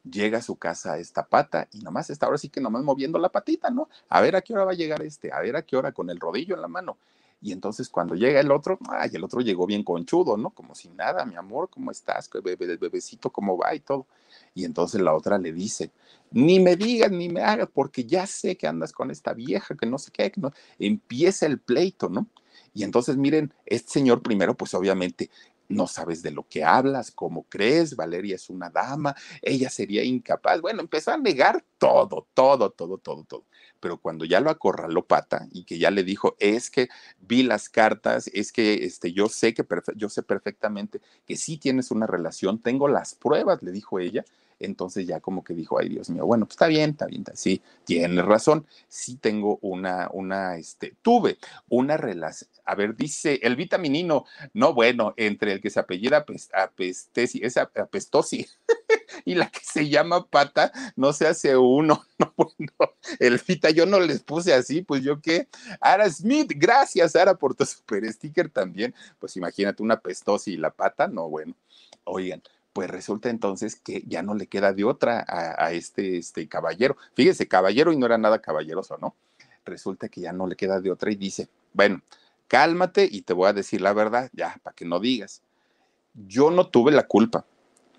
Llega a su casa esta pata y nomás está ahora sí que nomás moviendo la patita, ¿no? A ver a qué hora va a llegar este, a ver a qué hora con el rodillo en la mano. Y entonces cuando llega el otro, ay, el otro llegó bien conchudo, ¿no? Como si nada, mi amor, ¿cómo estás? Bebé, bebecito, ¿cómo va? Y todo. Y entonces la otra le dice, ni me digas, ni me hagas, porque ya sé que andas con esta vieja, que no sé qué, que no. Empieza el pleito, ¿no? Y entonces miren, este señor primero, pues obviamente no sabes de lo que hablas, cómo crees, Valeria es una dama, ella sería incapaz. Bueno, empezó a negar todo, todo, todo, todo, todo. Pero cuando ya lo acorraló pata y que ya le dijo, es que vi las cartas, es que este, yo sé que yo sé perfectamente que sí tienes una relación, tengo las pruebas, le dijo ella, entonces ya como que dijo, ay Dios mío, bueno, pues está bien, está bien, sí, tienes razón, sí tengo una, una, este, tuve una relación, a ver, dice el vitaminino, no, bueno, entre el que se apellida apestesi, es apestosi, (laughs) y la que se llama pata, no se hace uno, (laughs) no, bueno, el vita, yo no les puse así, pues yo qué, Ara Smith, gracias Ara por tu super sticker también, pues imagínate una apestosi y la pata, no, bueno, oigan, pues resulta entonces que ya no le queda de otra a, este, este caballero. Fíjese, caballero y no era nada caballeroso, ¿no? Resulta que ya no le queda de otra y dice, bueno, cálmate y te voy a decir la verdad, ya, para que no digas. Yo no tuve la culpa.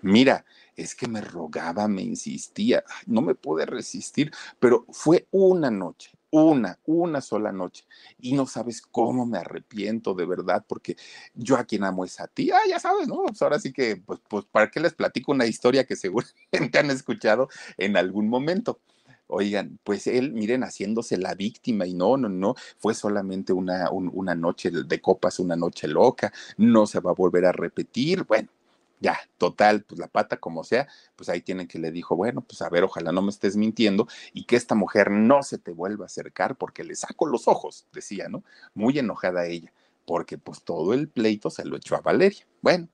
Mira, es que me rogaba, me insistía, no me pude resistir, pero fue una noche, una, una sola noche. Y no sabes cómo me arrepiento de verdad, porque yo a quien amo es a ti. Ah, ya sabes, ¿no? Pues ahora sí que, pues, pues, ¿para qué les platico una historia que (laughs) seguramente han escuchado en algún momento? Oigan, pues él, miren, haciéndose la víctima y no, no, no, fue solamente una, una noche de copas, una noche loca, no se va a volver a repetir. Bueno, ya, total, pues la pata como sea, pues ahí tienen que le dijo, bueno, pues a ver, ojalá no me estés mintiendo y que esta mujer no se te vuelva a acercar porque le saco los ojos, decía, ¿no? Muy enojada ella, porque pues todo el pleito se lo echó a Valeria. Bueno,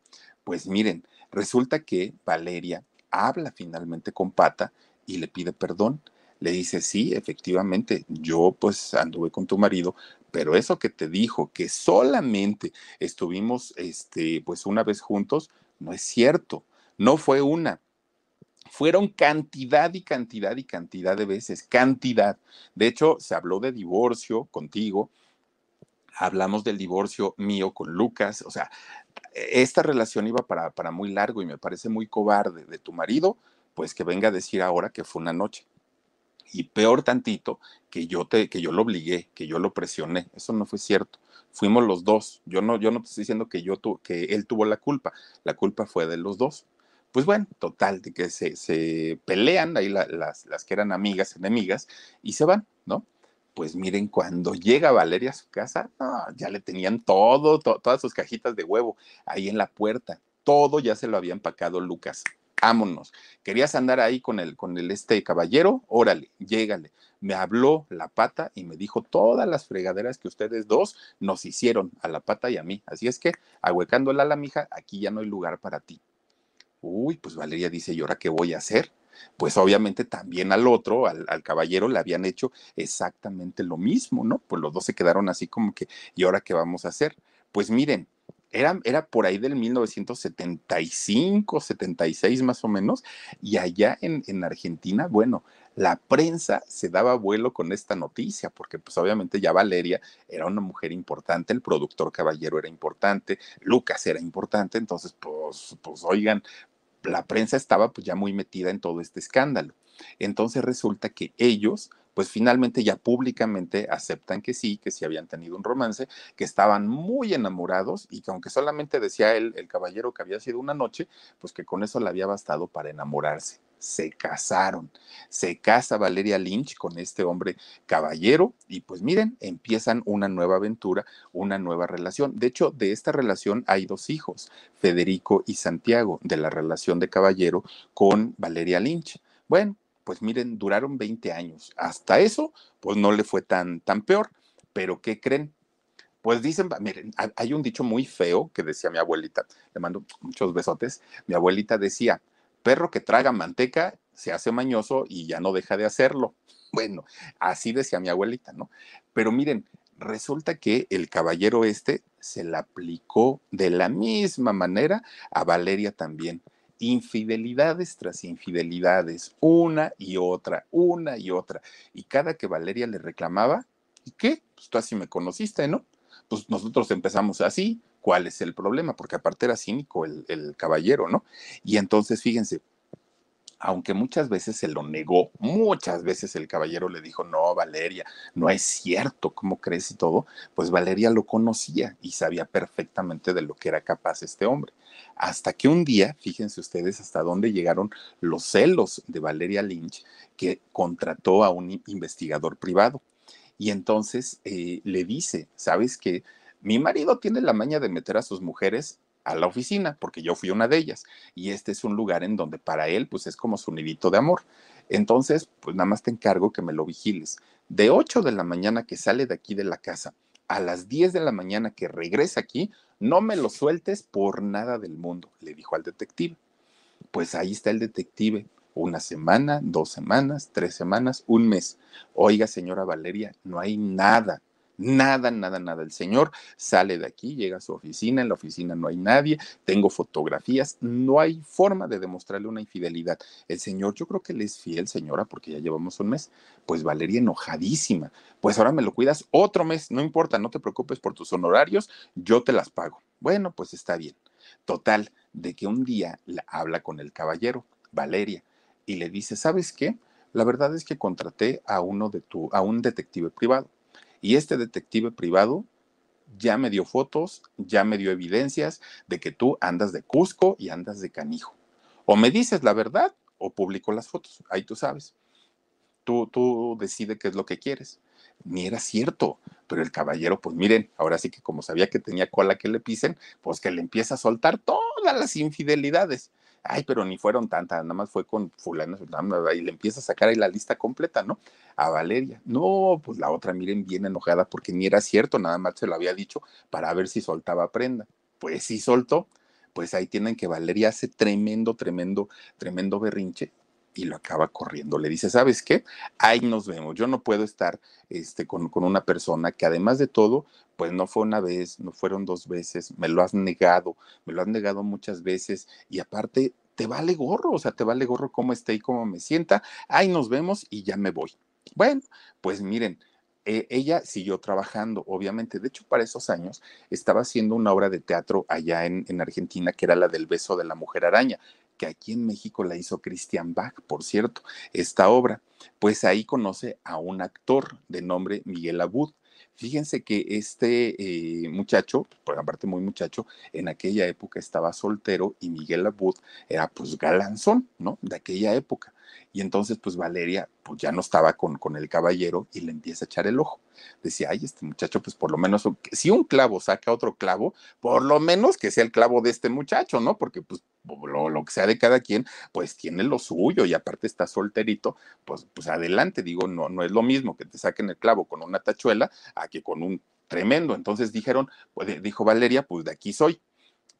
pues miren, resulta que Valeria habla finalmente con Pata y le pide perdón. Le dice, sí, efectivamente, yo pues anduve con tu marido, pero eso que te dijo, que solamente estuvimos, este, pues una vez juntos, no es cierto, no fue una. Fueron cantidad y cantidad y cantidad de veces, cantidad. De hecho, se habló de divorcio contigo, hablamos del divorcio mío con Lucas, o sea, esta relación iba para, para muy largo y me parece muy cobarde de tu marido, pues que venga a decir ahora que fue una noche. Y peor tantito, que yo, te, que yo lo obligué, que yo lo presioné. Eso no fue cierto fuimos los dos. Yo no, yo no te estoy diciendo que, yo que él tuvo la culpa, la culpa fue de los dos. Pues bueno, total, de que se, se pelean ahí las, las que eran amigas, enemigas, y se van, ¿no? Pues miren, cuando llega Valeria a su casa, ya le tenían todo, todas sus cajitas de huevo ahí en la puerta. Todo ya se lo había empacado Lucas. Vámonos. ¿Querías andar ahí con el, con el este caballero? Órale, llégale me habló la pata y me dijo todas las fregaderas que ustedes dos nos hicieron a la pata y a mí. Así es que, ahuecándola a la mija, aquí ya no hay lugar para ti. Uy, pues Valeria dice, ¿y ahora qué voy a hacer? Pues obviamente también al otro, al, al, caballero, le habían hecho exactamente lo mismo, ¿no? Pues los dos se quedaron así como que, ¿y ahora qué vamos a hacer? Pues miren, era, era, por ahí del 1975, 76 más o menos, y allá en, en Argentina, bueno, la prensa se daba vuelo con esta noticia, porque pues obviamente ya Valeria era una mujer importante, el productor caballero era importante, Lucas era importante, entonces pues, pues oigan, la prensa estaba pues ya muy metida en todo este escándalo. Entonces resulta que ellos pues finalmente ya públicamente aceptan que sí, que sí habían tenido un romance, que estaban muy enamorados y que aunque solamente decía él, el caballero que había sido una noche, pues que con eso le había bastado para enamorarse se casaron. Se casa Valeria Lynch con este hombre caballero y pues miren, empiezan una nueva aventura, una nueva relación. De hecho, de esta relación hay dos hijos, Federico y Santiago, de la relación de caballero con Valeria Lynch. Bueno, pues miren, duraron 20 años. Hasta eso, pues no le fue tan, tan peor. Pero ¿qué creen? Pues dicen, miren, hay un dicho muy feo que decía mi abuelita, le mando muchos besotes, mi abuelita decía, perro que traga manteca se hace mañoso y ya no deja de hacerlo. Bueno, así decía mi abuelita, ¿no? Pero miren, resulta que el caballero este se la aplicó de la misma manera a Valeria también. Infidelidades tras infidelidades, una y otra, una y otra. Y cada que Valeria le reclamaba, ¿y qué? Pues tú así me conociste, ¿no? Pues nosotros empezamos así, cuál es el problema, porque aparte era cínico el, caballero, ¿no? Y entonces, fíjense, aunque muchas veces se lo negó, muchas veces el caballero le dijo, no, Valeria, no es cierto, ¿cómo crees y todo? Pues Valeria lo conocía y sabía perfectamente de lo que era capaz este hombre. Hasta que un día, fíjense ustedes hasta dónde llegaron los celos de Valeria Lynch, que contrató a un investigador privado. Y entonces eh, le dice, ¿sabes qué? Mi marido tiene la maña de meter a sus mujeres a la oficina, porque yo fui una de ellas, y este es un lugar en donde para él, pues es como su nidito de amor. Entonces, pues nada más te encargo que me lo vigiles. De 8 de la mañana que sale de aquí de la casa a las 10 de la mañana que regresa aquí, no me lo sueltes por nada del mundo, le dijo al detective. Pues ahí está el detective, una semana, dos semanas, tres semanas, un mes. Oiga, señora Valeria, no hay nada, Nada, nada, nada. El señor sale de aquí, llega a su oficina, en la oficina no hay nadie, tengo fotografías, no hay forma de demostrarle una infidelidad. El señor, yo creo que le es fiel, señora, porque ya llevamos un mes. Pues Valeria enojadísima. Pues ahora me lo cuidas otro mes, no importa, no te preocupes por tus honorarios, yo te las pago. Bueno, pues está bien. Total, de que un día la habla con el caballero, Valeria, y le dice, ¿sabes qué? La verdad es que contraté a uno de tu, a un detective privado y este detective privado ya me dio fotos, ya me dio evidencias de que tú andas de Cusco y andas de canijo. O me dices la verdad o publico las fotos, ahí tú sabes. Tú, tú decides qué es lo que quieres. Ni era cierto, pero el caballero, pues miren, ahora sí que como sabía que tenía cola que le pisen, pues que le empieza a soltar todas las infidelidades ay, pero ni fueron tantas, nada más fue con fulano, y le empieza a sacar ahí la lista completa, ¿no? A Valeria. No, pues la otra, miren, bien enojada porque ni era cierto, nada más se lo había dicho para ver si soltaba prenda. Pues sí soltó, pues ahí tienen que Valeria hace tremendo, tremendo, tremendo berrinche y lo acaba corriendo. Le dice, ¿sabes qué? Ahí nos vemos. Yo no puedo estar este, con, con, una persona que además de todo, pues no fue una vez, no fueron dos veces, me lo has negado, me lo has negado muchas veces y aparte te vale gorro, o sea, te vale gorro cómo esté y cómo me sienta. Ahí nos vemos y ya me voy. Bueno, pues miren, eh, ella siguió trabajando, obviamente. De hecho, para esos años estaba haciendo una obra de teatro allá en, en, Argentina, que era la del beso de la mujer araña, que aquí en México la hizo Christian Bach, por cierto, esta obra. Pues ahí conoce a un actor de nombre Miguel Abud. Fíjense que este eh, muchacho, por aparte muy muchacho, en aquella época estaba soltero y Miguel Abud era pues galanzón, ¿no? De aquella época. Y entonces pues Valeria pues ya no estaba con, con el caballero y le empieza a echar el ojo. Decía, ay, este muchacho pues por lo menos, si un clavo saca otro clavo, por lo menos que sea el clavo de este muchacho, ¿no? Porque pues lo, lo, que sea de cada quien, pues tiene lo suyo y aparte está solterito, pues, pues adelante, digo, no, no es lo mismo que te saquen el clavo con una tachuela a que con un tremendo. Entonces dijeron, pues, dijo Valeria, pues de aquí soy.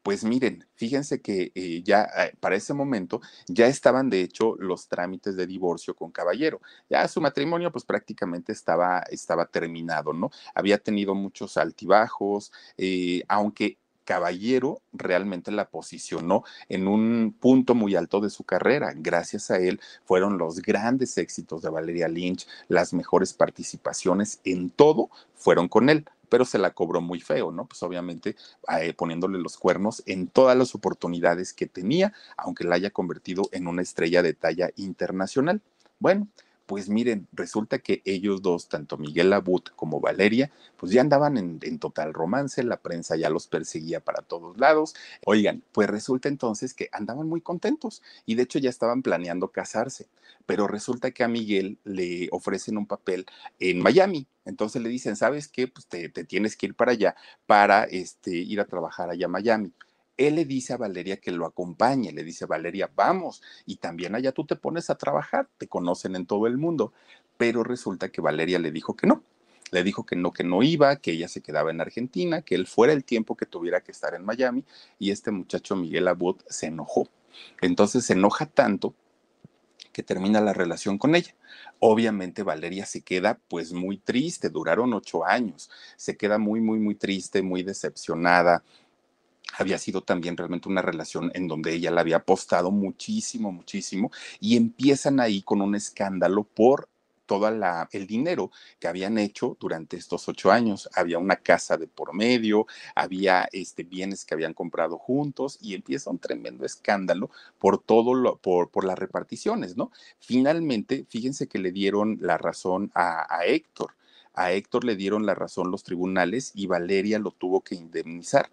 Pues miren, fíjense que eh, ya eh, para ese momento ya estaban de hecho los trámites de divorcio con Caballero. Ya su matrimonio pues prácticamente estaba, estaba terminado, ¿no? Había tenido muchos altibajos, eh, aunque Caballero realmente la posicionó en un punto muy alto de su carrera. Gracias a él fueron los grandes éxitos de Valeria Lynch, las mejores participaciones en todo fueron con él pero se la cobró muy feo, ¿no? Pues obviamente eh, poniéndole los cuernos en todas las oportunidades que tenía, aunque la haya convertido en una estrella de talla internacional. Bueno, pues miren, resulta que ellos dos, tanto Miguel Abut como Valeria, pues ya andaban en, total romance, la prensa ya los perseguía para todos lados. Oigan, pues resulta entonces que andaban muy contentos y de hecho ya estaban planeando casarse, pero resulta que a Miguel le ofrecen un papel en Miami. Entonces le dicen, ¿sabes qué? Pues te, te tienes que ir para allá para este, ir a trabajar allá a Miami él le dice a Valeria que lo acompañe, le dice, Valeria, vamos, y también allá tú te pones a trabajar, te conocen en todo el mundo, pero resulta que Valeria le dijo que no, le dijo que no, que no iba, que ella se quedaba en Argentina, que él fuera el tiempo que tuviera que estar en Miami, y este muchacho Miguel Abud se enojó. Entonces se enoja tanto que termina la relación con ella. Obviamente Valeria se queda pues muy triste, duraron ocho años, se queda muy, muy, muy triste, muy decepcionada, había sido también realmente una relación en donde ella la había apostado muchísimo, muchísimo, y empiezan ahí con un escándalo por todo el dinero que habían hecho durante estos ocho años. Había una casa de por medio, había este, bienes que habían comprado juntos y empieza un tremendo escándalo por todo lo, por, por las reparticiones, ¿no? Finalmente, fíjense que le dieron la razón a, a Héctor. A Héctor le dieron la razón los tribunales y Valeria lo tuvo que indemnizar.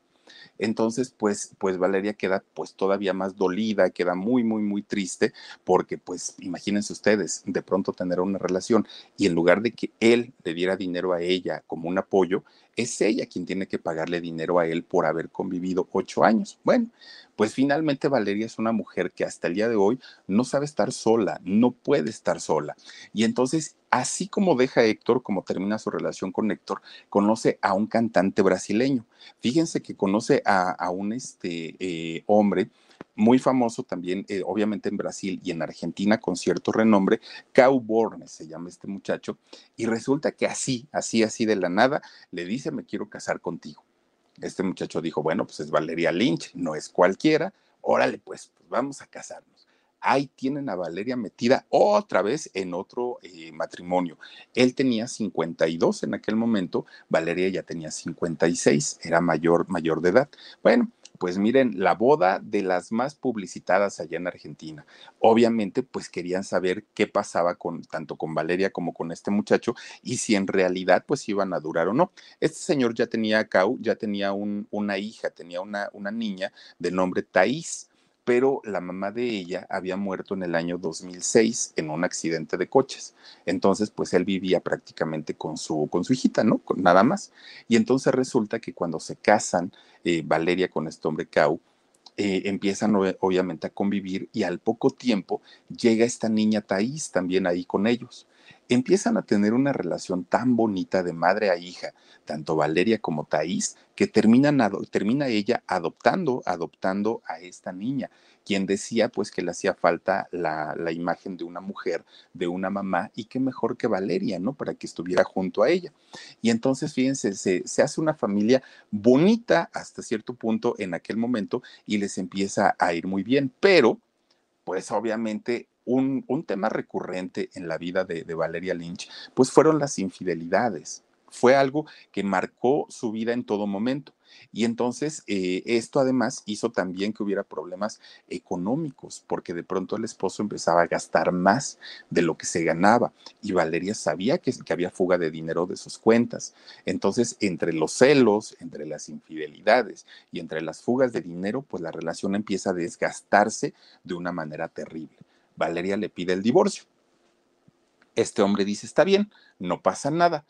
Entonces, pues, pues Valeria queda pues todavía más dolida, queda muy, muy, muy triste, porque pues imagínense ustedes, de pronto tener una relación y en lugar de que él le diera dinero a ella como un apoyo, es ella quien tiene que pagarle dinero a él por haber convivido ocho años. Bueno, pues finalmente Valeria es una mujer que hasta el día de hoy no sabe estar sola, no puede estar sola. Y entonces, así como deja a Héctor, como termina su relación con Héctor, conoce a un cantante brasileño. Fíjense que conoce a, un este, eh, hombre muy famoso también, eh, obviamente en Brasil y en Argentina con cierto renombre, Cau se llama este muchacho, y resulta que así, así, así de la nada, le dice, me quiero casar contigo. Este muchacho dijo, bueno, pues es Valeria Lynch, no es cualquiera, órale, pues, pues vamos a casarnos. Ahí tienen a Valeria metida otra vez en otro eh, matrimonio. Él tenía 52 en aquel momento, Valeria ya tenía 56, era mayor, mayor de edad. Bueno, pues miren, la boda de las más publicitadas allá en Argentina. Obviamente, pues querían saber qué pasaba con tanto con Valeria como con este muchacho y si en realidad pues iban a durar o no. Este señor ya tenía Cau, ya tenía una hija, tenía una, una niña de nombre Thais pero la mamá de ella había muerto en el año 2006 en un accidente de coches. Entonces, pues él vivía prácticamente con su, con su hijita, ¿no? Con, nada más. Y entonces resulta que cuando se casan eh, Valeria con este hombre Cau, eh, empiezan obviamente a convivir y al poco tiempo llega esta niña Thais también ahí con ellos empiezan a tener una relación tan bonita de madre a hija, tanto Valeria como Thais, que termina ella adoptando, adoptando a esta niña, quien decía pues que le hacía falta la, la, imagen de una mujer, de una mamá, y qué mejor que Valeria, ¿no? Para que estuviera junto a ella. Y entonces, fíjense, se, se hace una familia bonita hasta cierto punto en aquel momento y les empieza a ir muy bien, pero pues obviamente un, tema recurrente en la vida de, Valeria Lynch, pues fueron las infidelidades. Fue algo que marcó su vida en todo momento. Y entonces eh, esto además hizo también que hubiera problemas económicos, porque de pronto el esposo empezaba a gastar más de lo que se ganaba y Valeria sabía que, que había fuga de dinero de sus cuentas. Entonces, entre los celos, entre las infidelidades y entre las fugas de dinero, pues la relación empieza a desgastarse de una manera terrible. Valeria le pide el divorcio. Este hombre dice, está bien, no pasa nada.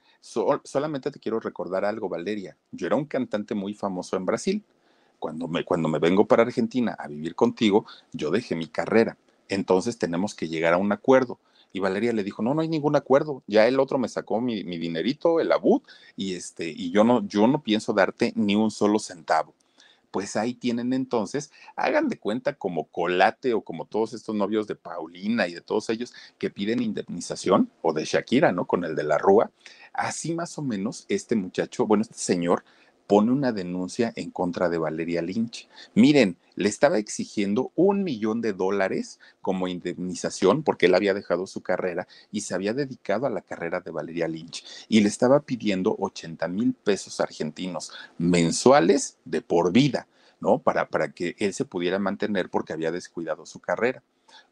Solamente te quiero recordar algo, Valeria. Yo era un cantante muy famoso en Brasil. Cuando me, cuando me vengo para Argentina a vivir contigo, yo dejé mi carrera. Entonces tenemos que llegar a un acuerdo. Y Valeria le dijo, no, no hay ningún acuerdo. Ya el otro me sacó mi, mi dinerito, el abud, y, este, y yo, no, yo no pienso darte ni un solo centavo pues ahí tienen entonces, hagan de cuenta como Colate o como todos estos novios de Paulina y de todos ellos que piden indemnización, o de Shakira, ¿no? Con el de la Rúa. Así más o menos este muchacho, bueno, este señor pone una denuncia en contra de Valeria Lynch. Miren, le estaba exigiendo un millón de dólares como indemnización porque él había dejado su carrera y se había dedicado a la carrera de Valeria Lynch y le estaba pidiendo 80 mil pesos argentinos mensuales de por vida, ¿no? Para, para que él se pudiera mantener porque había descuidado su carrera.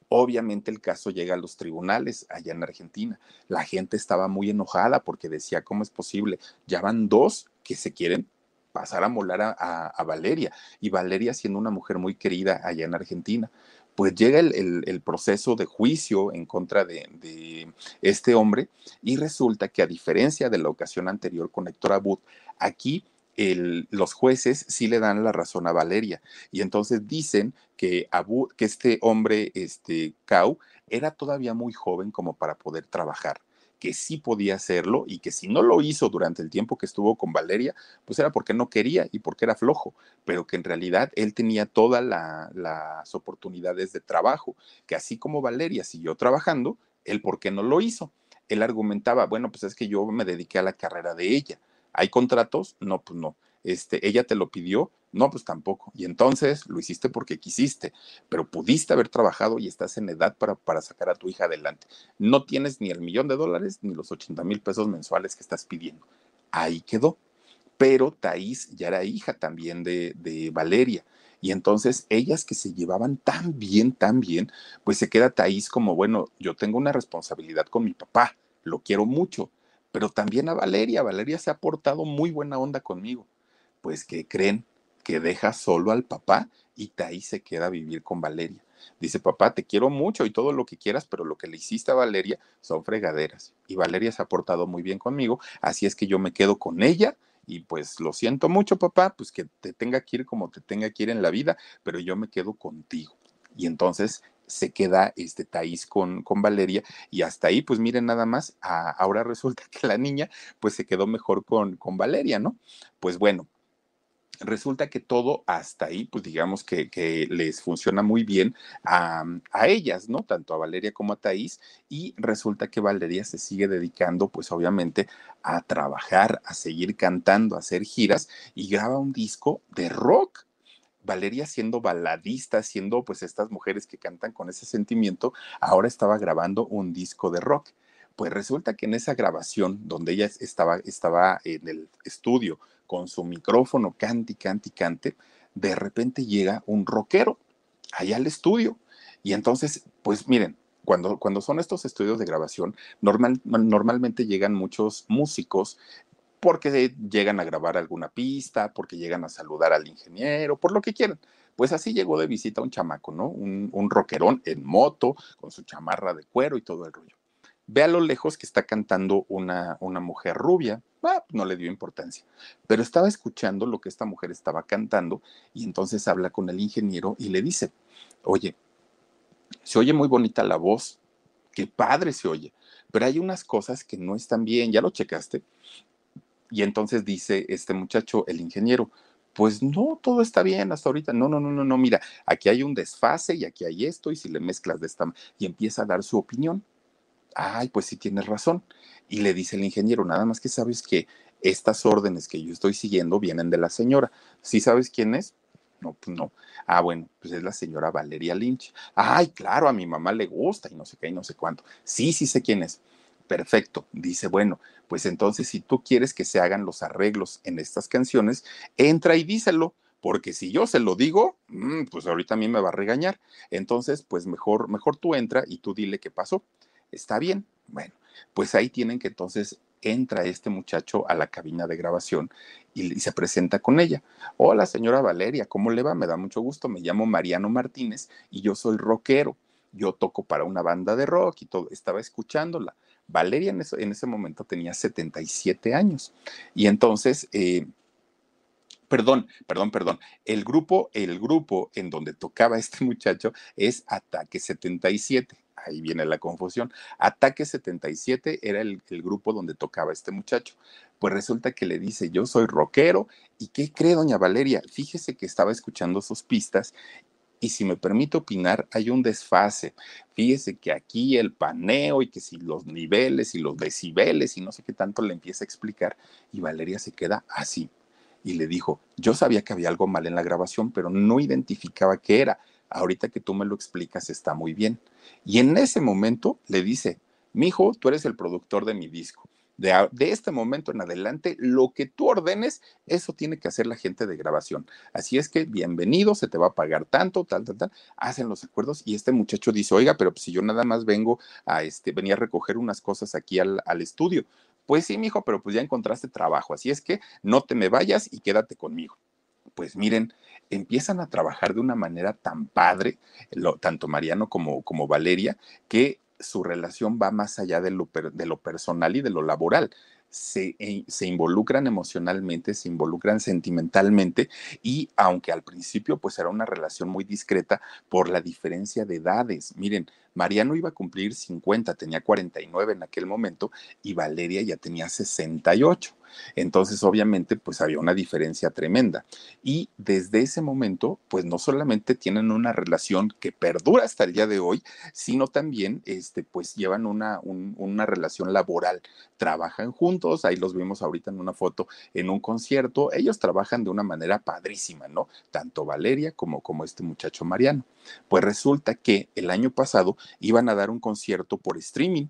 Obviamente el caso llega a los tribunales allá en Argentina. La gente estaba muy enojada porque decía, ¿cómo es posible? Ya van dos que se quieren pasar a molar a, Valeria, y Valeria siendo una mujer muy querida allá en Argentina. Pues llega el, proceso de juicio en contra de, este hombre y resulta que a diferencia de la ocasión anterior con Héctor Abud, aquí los jueces sí le dan la razón a Valeria y entonces dicen que, Abud, que este hombre, este Cau, era todavía muy joven como para poder trabajar que sí podía hacerlo y que si no lo hizo durante el tiempo que estuvo con Valeria, pues era porque no quería y porque era flojo, pero que en realidad él tenía todas las oportunidades de trabajo, que así como Valeria siguió trabajando, él por qué no lo hizo. Él argumentaba, bueno, pues es que yo me dediqué a la carrera de ella. ¿Hay contratos? No, pues no. Este, ella te lo pidió, no, pues tampoco. Y entonces lo hiciste porque quisiste, pero pudiste haber trabajado y estás en edad para, para sacar a tu hija adelante. No tienes ni el millón de dólares ni los 80 mil pesos mensuales que estás pidiendo. Ahí quedó. Pero Thais ya era hija también de, de Valeria. Y entonces ellas que se llevaban tan bien, tan bien, pues se queda Thais como, bueno, yo tengo una responsabilidad con mi papá, lo quiero mucho, pero también a Valeria, Valeria se ha portado muy buena onda conmigo. Pues que creen que deja solo al papá y Taí se queda a vivir con Valeria. Dice, papá, te quiero mucho y todo lo que quieras, pero lo que le hiciste a Valeria son fregaderas. Y Valeria se ha portado muy bien conmigo, así es que yo me quedo con ella y pues lo siento mucho, papá, pues que te tenga que ir como te tenga que ir en la vida, pero yo me quedo contigo. Y entonces se queda este Taís con, con Valeria y hasta ahí, pues miren nada más, ahora resulta (laughs) que la niña pues se quedó mejor con, con Valeria, ¿no? Pues bueno, resulta que todo hasta ahí, pues digamos que, que les funciona muy bien a, a, ellas, ¿no? Tanto a Valeria como a Thais, y resulta que Valeria se sigue dedicando, pues obviamente, a trabajar, a seguir cantando, a hacer giras, y graba un disco de rock. Valeria siendo baladista, siendo pues estas mujeres que cantan con ese sentimiento, ahora estaba grabando un disco de rock. Pues resulta que en esa grabación, donde ella estaba, estaba en el estudio con su micrófono, cante, cante, cante, de repente llega un rockero allá al estudio. Y entonces, pues miren, cuando, cuando son estos estudios de grabación, normal, normalmente llegan muchos músicos porque llegan a grabar alguna pista, porque llegan a saludar al ingeniero, por lo que quieran. Pues así llegó de visita un chamaco, ¿no? Un, un rockerón en moto, con su chamarra de cuero y todo el rollo. Ve a lo lejos que está cantando una, una mujer rubia. No le dio importancia. Pero estaba escuchando lo que esta mujer estaba cantando y entonces habla con el ingeniero y le dice, oye, se oye muy bonita la voz, qué padre se oye, pero hay unas cosas que no están bien, ¿ya lo checaste? Y entonces dice este muchacho, el ingeniero, pues no, todo está bien hasta ahorita. No, no, no, no, no, mira, aquí hay un desfase y aquí hay esto y si le mezclas de esta y empieza a dar su opinión ay, pues sí tienes razón. Y le dice el ingeniero, nada más que sabes que estas órdenes que yo estoy siguiendo vienen de la señora. ¿Sí sabes quién es? No, pues no. Ah, bueno, pues es la señora Valeria Lynch. Ay, claro, a mi mamá le gusta y no sé qué y no sé cuánto. Sí, sí sé quién es. Perfecto. Dice, bueno, pues entonces si tú quieres que se hagan los arreglos en estas canciones, entra y díselo porque si yo se lo digo, mm, pues ahorita a mí me va a regañar. Entonces, pues mejor, mejor tú entra y tú dile qué pasó. ¿Está bien? Bueno, pues ahí tienen que entonces entra este muchacho a la cabina de grabación y, se presenta con ella. Hola, señora Valeria, ¿cómo le va? Me da mucho gusto. Me llamo Mariano Martínez y yo soy rockero. Yo toco para una banda de rock y todo. Estaba escuchándola. Valeria en, en ese momento tenía 77 años. Y entonces, eh, perdón, perdón, perdón. El grupo, el grupo en donde tocaba este (laughs) muchacho es Ataque 77 ahí viene la confusión. Ataque 77 era el, grupo donde tocaba este muchacho. Pues resulta que le dice, yo soy rockero. ¿Y qué cree, doña Valeria? Fíjese que estaba escuchando sus pistas y si me permite opinar, hay un desfase. Fíjese que aquí el paneo y que si los niveles y los decibeles y no sé qué tanto le empieza a explicar y Valeria se queda así. Y le dijo, yo sabía que había algo mal en la grabación, pero no identificaba qué era ahorita que tú me lo explicas está muy bien. Y en ese momento le dice, mi hijo, tú eres el productor de mi disco. De, de, este momento en adelante, lo que tú ordenes, eso tiene que hacer la gente de grabación. Así es que bienvenido, se te va a pagar tanto, tal, tal, tal. Hacen los acuerdos y este muchacho dice, oiga, pero si yo nada más vengo a este, venía a recoger unas cosas aquí al, al estudio. Pues sí, mi hijo, pero pues ya encontraste trabajo. Así es que no te me vayas y quédate conmigo pues miren, empiezan a trabajar de una manera tan padre, tanto Mariano como, como Valeria, que su relación va más allá de lo, de lo personal y de lo laboral. Se, eh, se, involucran emocionalmente, se involucran sentimentalmente y aunque al principio pues era una relación muy discreta por la diferencia de edades, miren, Mariano iba a cumplir 50, tenía 49 en aquel momento y Valeria ya tenía 68. Entonces, obviamente, pues había una diferencia tremenda. Y desde ese momento, pues no solamente tienen una relación que perdura hasta el día de hoy, sino también, este, pues llevan una, una relación laboral. Trabajan juntos, ahí los vimos ahorita en una foto en un concierto. Ellos trabajan de una manera padrísima, ¿no? Tanto Valeria como, como este muchacho Mariano. Pues resulta que el año pasado iban a dar un concierto por streaming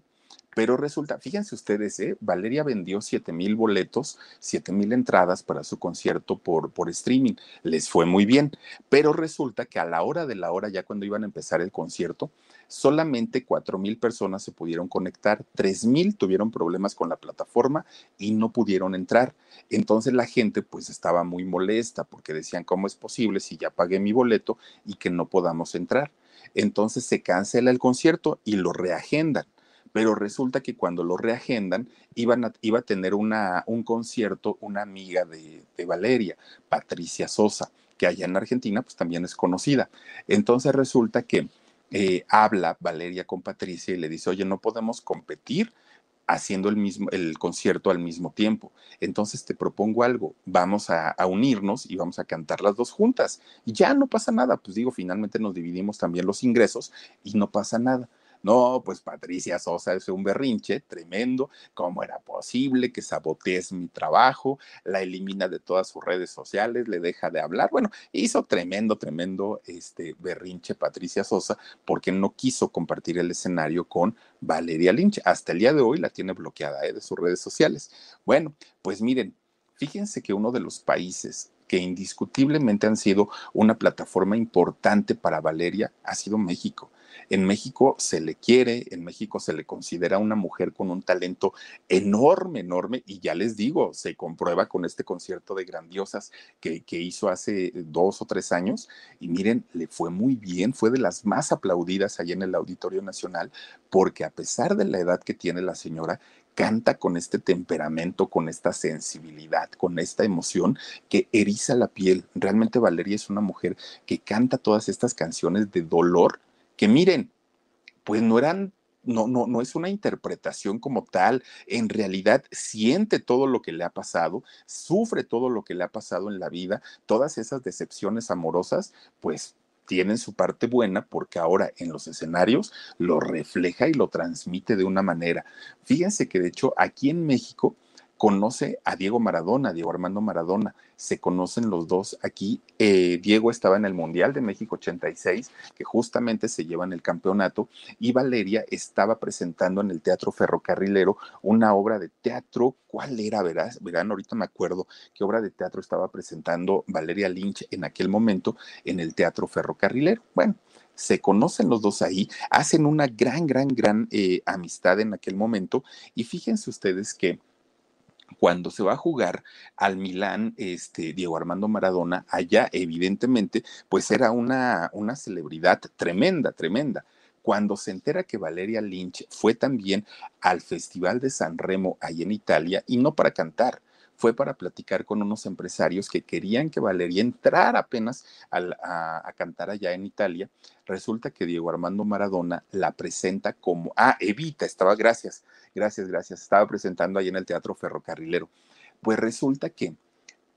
pero resulta, fíjense ustedes, ¿eh? Valeria vendió 7 mil boletos, 7 mil entradas para su concierto por, por streaming. Les fue muy bien. Pero resulta que a la hora de la hora, ya cuando iban a empezar el concierto, solamente 4 mil personas se pudieron conectar, 3 mil tuvieron problemas con la plataforma y no pudieron entrar. Entonces la gente pues estaba muy molesta porque decían, ¿cómo es posible si ya pagué mi boleto y que no podamos entrar? Entonces se cancela el concierto y lo reagendan pero resulta que cuando lo reagendan, iban a, iba a tener una, un concierto una amiga de, Valeria, Patricia Sosa, que allá en Argentina pues también es conocida. Entonces resulta que eh, habla Valeria con Patricia y le dice, oye, no podemos competir haciendo el mismo el concierto al mismo tiempo. Entonces te propongo algo, vamos a, a, unirnos y vamos a cantar las dos juntas. Y ya no pasa nada, pues digo, finalmente nos dividimos también los ingresos y no pasa nada. No, pues Patricia Sosa es un berrinche tremendo. ¿Cómo era posible que sabotees mi trabajo? La elimina de todas sus redes sociales, le deja de hablar. Bueno, hizo tremendo, tremendo este berrinche Patricia Sosa porque no quiso compartir el escenario con Valeria Lynch. Hasta el día de hoy la tiene bloqueada ¿eh? de sus redes sociales. Bueno, pues miren, fíjense que uno de los países que indiscutiblemente han sido una plataforma importante para Valeria ha sido México. En México se le quiere, en México se le considera una mujer con un talento enorme, enorme, y ya les digo, se comprueba con este concierto de grandiosas que, que hizo hace dos o tres años, y miren, le fue muy bien, fue de las más aplaudidas allá en el Auditorio Nacional, porque a pesar de la edad que tiene la señora, canta con este temperamento, con esta sensibilidad, con esta emoción que eriza la piel. Realmente Valeria es una mujer que canta todas estas canciones de dolor que miren, pues no eran no, no, no es una interpretación como tal, en realidad siente todo lo que le ha pasado, sufre todo lo que le ha pasado en la vida, todas esas decepciones amorosas, pues tienen su parte buena porque ahora en los escenarios lo refleja y lo transmite de una manera. Fíjense que de hecho aquí en México conoce a Diego Maradona, Diego Armando Maradona. Se conocen los dos aquí. Eh, Diego estaba en el Mundial de México 86, que justamente se llevan el campeonato, y Valeria estaba presentando en el Teatro Ferrocarrilero una obra de teatro. ¿Cuál era? Verás, verán, ahorita me acuerdo qué obra de teatro estaba presentando Valeria Lynch en aquel momento en el Teatro Ferrocarrilero. Bueno, se conocen los dos ahí, hacen una gran, gran, gran eh, amistad en aquel momento, y fíjense ustedes que cuando se va a jugar al Milán, este, Diego Armando Maradona, allá evidentemente, pues era una, una celebridad tremenda, tremenda. Cuando se entera que Valeria Lynch fue también al Festival de San Remo ahí en Italia, y no para cantar, fue para platicar con unos empresarios que querían que Valeria entrara apenas a, cantar allá en Italia. Resulta que Diego Armando Maradona la presenta como, ah, Evita, estaba, gracias, gracias, gracias, estaba presentando ahí en el Teatro Ferrocarrilero. Pues resulta que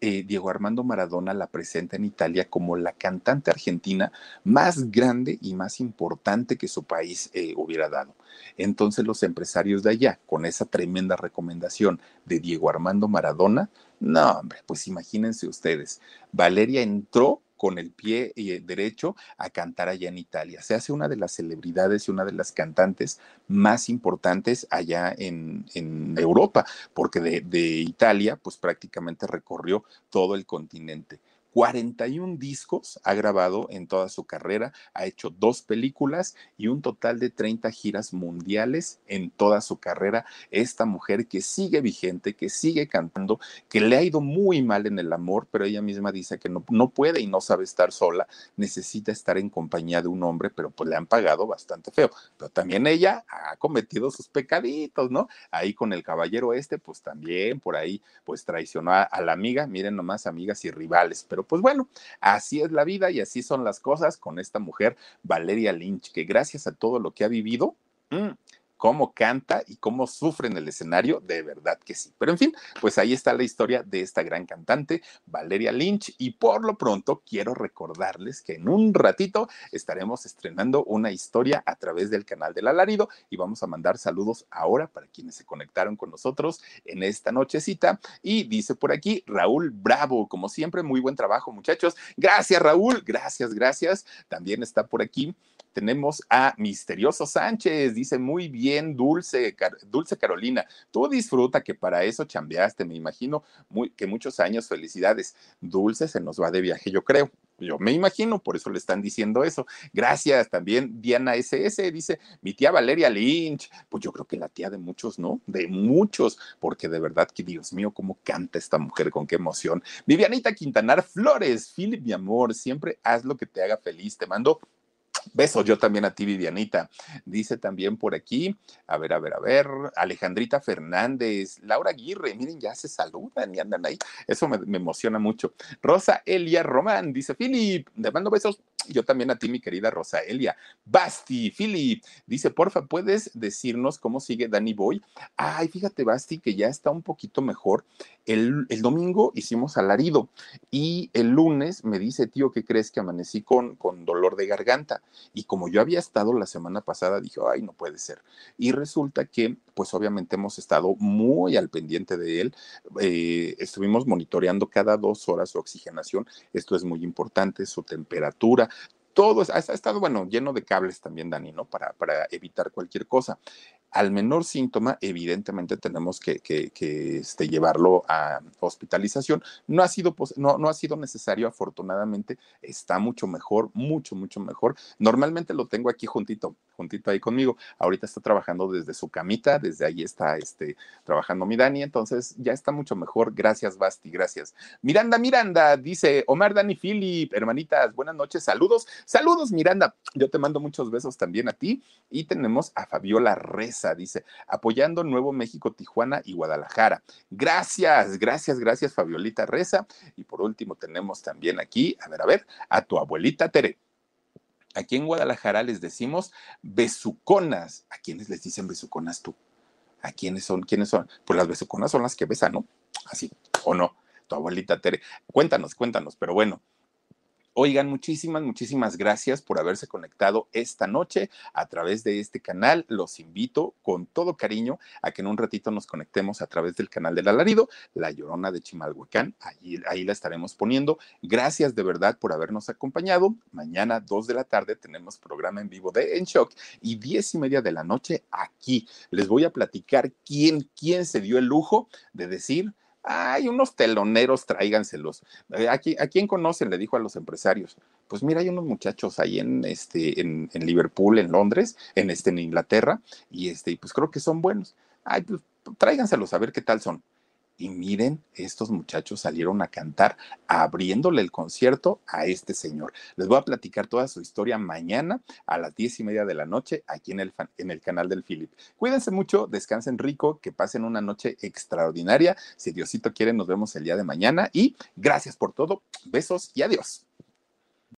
eh, Diego Armando Maradona la presenta en Italia como la cantante argentina más grande y más importante que su país eh, hubiera dado. Entonces los empresarios de allá, con esa tremenda recomendación de Diego Armando Maradona, no, hombre, pues imagínense ustedes, Valeria entró con el pie eh, derecho a cantar allá en Italia. Se hace una de las celebridades y una de las cantantes más importantes allá en, Europa, porque de, de Italia pues prácticamente recorrió todo el continente. 41 discos ha grabado en toda su carrera, ha hecho dos películas y un total de 30 giras mundiales en toda su carrera. Esta mujer que sigue vigente, que sigue cantando, que le ha ido muy mal en el amor, pero ella misma dice que no, no puede y no sabe estar sola, necesita estar en compañía de un hombre, pero pues le han pagado bastante feo. Pero también ella ha cometido sus pecaditos, ¿no? Ahí con el caballero este, pues también por ahí, pues traicionó a, a la amiga, miren nomás, amigas y rivales, pero pues bueno, así es la vida y así son las cosas con esta mujer, Valeria Lynch, que gracias a todo lo que ha vivido, mm, cómo canta y cómo sufre en el escenario, de verdad que sí. Pero en fin, pues ahí está la historia de esta gran cantante, Valeria Lynch, y por lo pronto quiero recordarles que en un ratito estaremos estrenando una historia a través del canal del alarido y vamos a mandar saludos ahora para quienes se conectaron con nosotros en esta nochecita. Y dice por aquí Raúl Bravo, como siempre, muy buen trabajo muchachos. Gracias Raúl, gracias, gracias. También está por aquí tenemos a Misterioso Sánchez, dice muy bien, Dulce, Dulce Carolina, tú disfruta que para eso chambeaste, me imagino muy, que muchos años, felicidades. Dulce se nos va de viaje, yo creo. Yo me imagino, por eso le están diciendo eso. Gracias también, Diana SS, dice mi tía Valeria Lynch. Pues yo creo que la tía de muchos, ¿no? De muchos, porque de verdad que Dios mío, cómo canta esta mujer, con qué emoción. Vivianita Quintanar Flores, Philip, mi amor, siempre haz lo que te haga feliz. Te mando Besos yo también a ti, Vivianita. Dice también por aquí, a ver, a ver, a ver, Alejandrita Fernández, Laura Aguirre, miren, ya se saludan y andan ahí. Eso me, me emociona mucho. Rosa Elia Román, dice Philip, le mando besos yo también a ti, mi querida Rosa Elia. Basti, Philip, dice, porfa, ¿puedes decirnos cómo sigue Danny Boy? Ay, fíjate, Basti, que ya está un poquito mejor. El, el, domingo hicimos alarido y el lunes me dice, tío, ¿qué crees que amanecí con, con dolor de garganta? Y como yo había estado la semana pasada, dije, ay, no puede ser. Y resulta que, pues obviamente hemos estado muy al pendiente de él. Eh, estuvimos monitoreando cada dos horas su oxigenación. Esto es muy importante, su temperatura, todo ha, estado, bueno, lleno de cables también, Dani, ¿no? Para, para evitar cualquier cosa al menor síntoma, evidentemente tenemos que, este, llevarlo a hospitalización. No ha, sido, no, no ha sido necesario, afortunadamente, está mucho mejor, mucho, mucho mejor. Normalmente lo tengo aquí juntito, juntito ahí conmigo. Ahorita está trabajando desde su camita, desde ahí está este, trabajando mi Dani, entonces ya está mucho mejor. Gracias, Basti, gracias. Miranda, Miranda, dice Omar Dani Philip, hermanitas, buenas noches, saludos, saludos, Miranda. Yo te mando muchos besos también a ti y tenemos a Fabiola Reza dice, apoyando Nuevo México, Tijuana y Guadalajara. Gracias, gracias, gracias, Fabiolita Reza. Y por último tenemos también aquí, a ver, a ver, a tu abuelita Tere. Aquí en Guadalajara les decimos besuconas. ¿A quiénes les dicen besuconas tú? ¿A quiénes son? ¿Quiénes son? Pues las besuconas son las que besan, ¿no? Así, ¿o no? Tu abuelita Tere. Cuéntanos, cuéntanos, pero bueno, Oigan, muchísimas, muchísimas gracias por haberse conectado esta noche a través de este canal. Los invito con todo cariño a que en un ratito nos conectemos a través del canal del alarido, La Llorona de Chimalhuacán. Ahí, la estaremos poniendo. Gracias de verdad por habernos acompañado. Mañana, dos de la tarde, tenemos programa en vivo de En Shock y diez y media de la noche aquí. Les voy a platicar quién, quién se dio el lujo de decir hay unos teloneros, tráiganselos. Eh, ¿A, quién, ¿A quién conocen? Le dijo a los empresarios. Pues mira, hay unos muchachos ahí en, este, en, en Liverpool, en Londres, en, este, en Inglaterra, y este, pues creo que son buenos. Ay, pues tráiganselos a ver qué tal son. Y miren, estos muchachos salieron a cantar abriéndole el concierto a este señor. Les voy a platicar toda su historia mañana a las diez y media de la noche aquí en el, en el canal del Philip. Cuídense mucho, descansen rico, que pasen una noche extraordinaria. Si Diosito quiere, nos vemos el día de mañana y gracias por todo. Besos y adiós.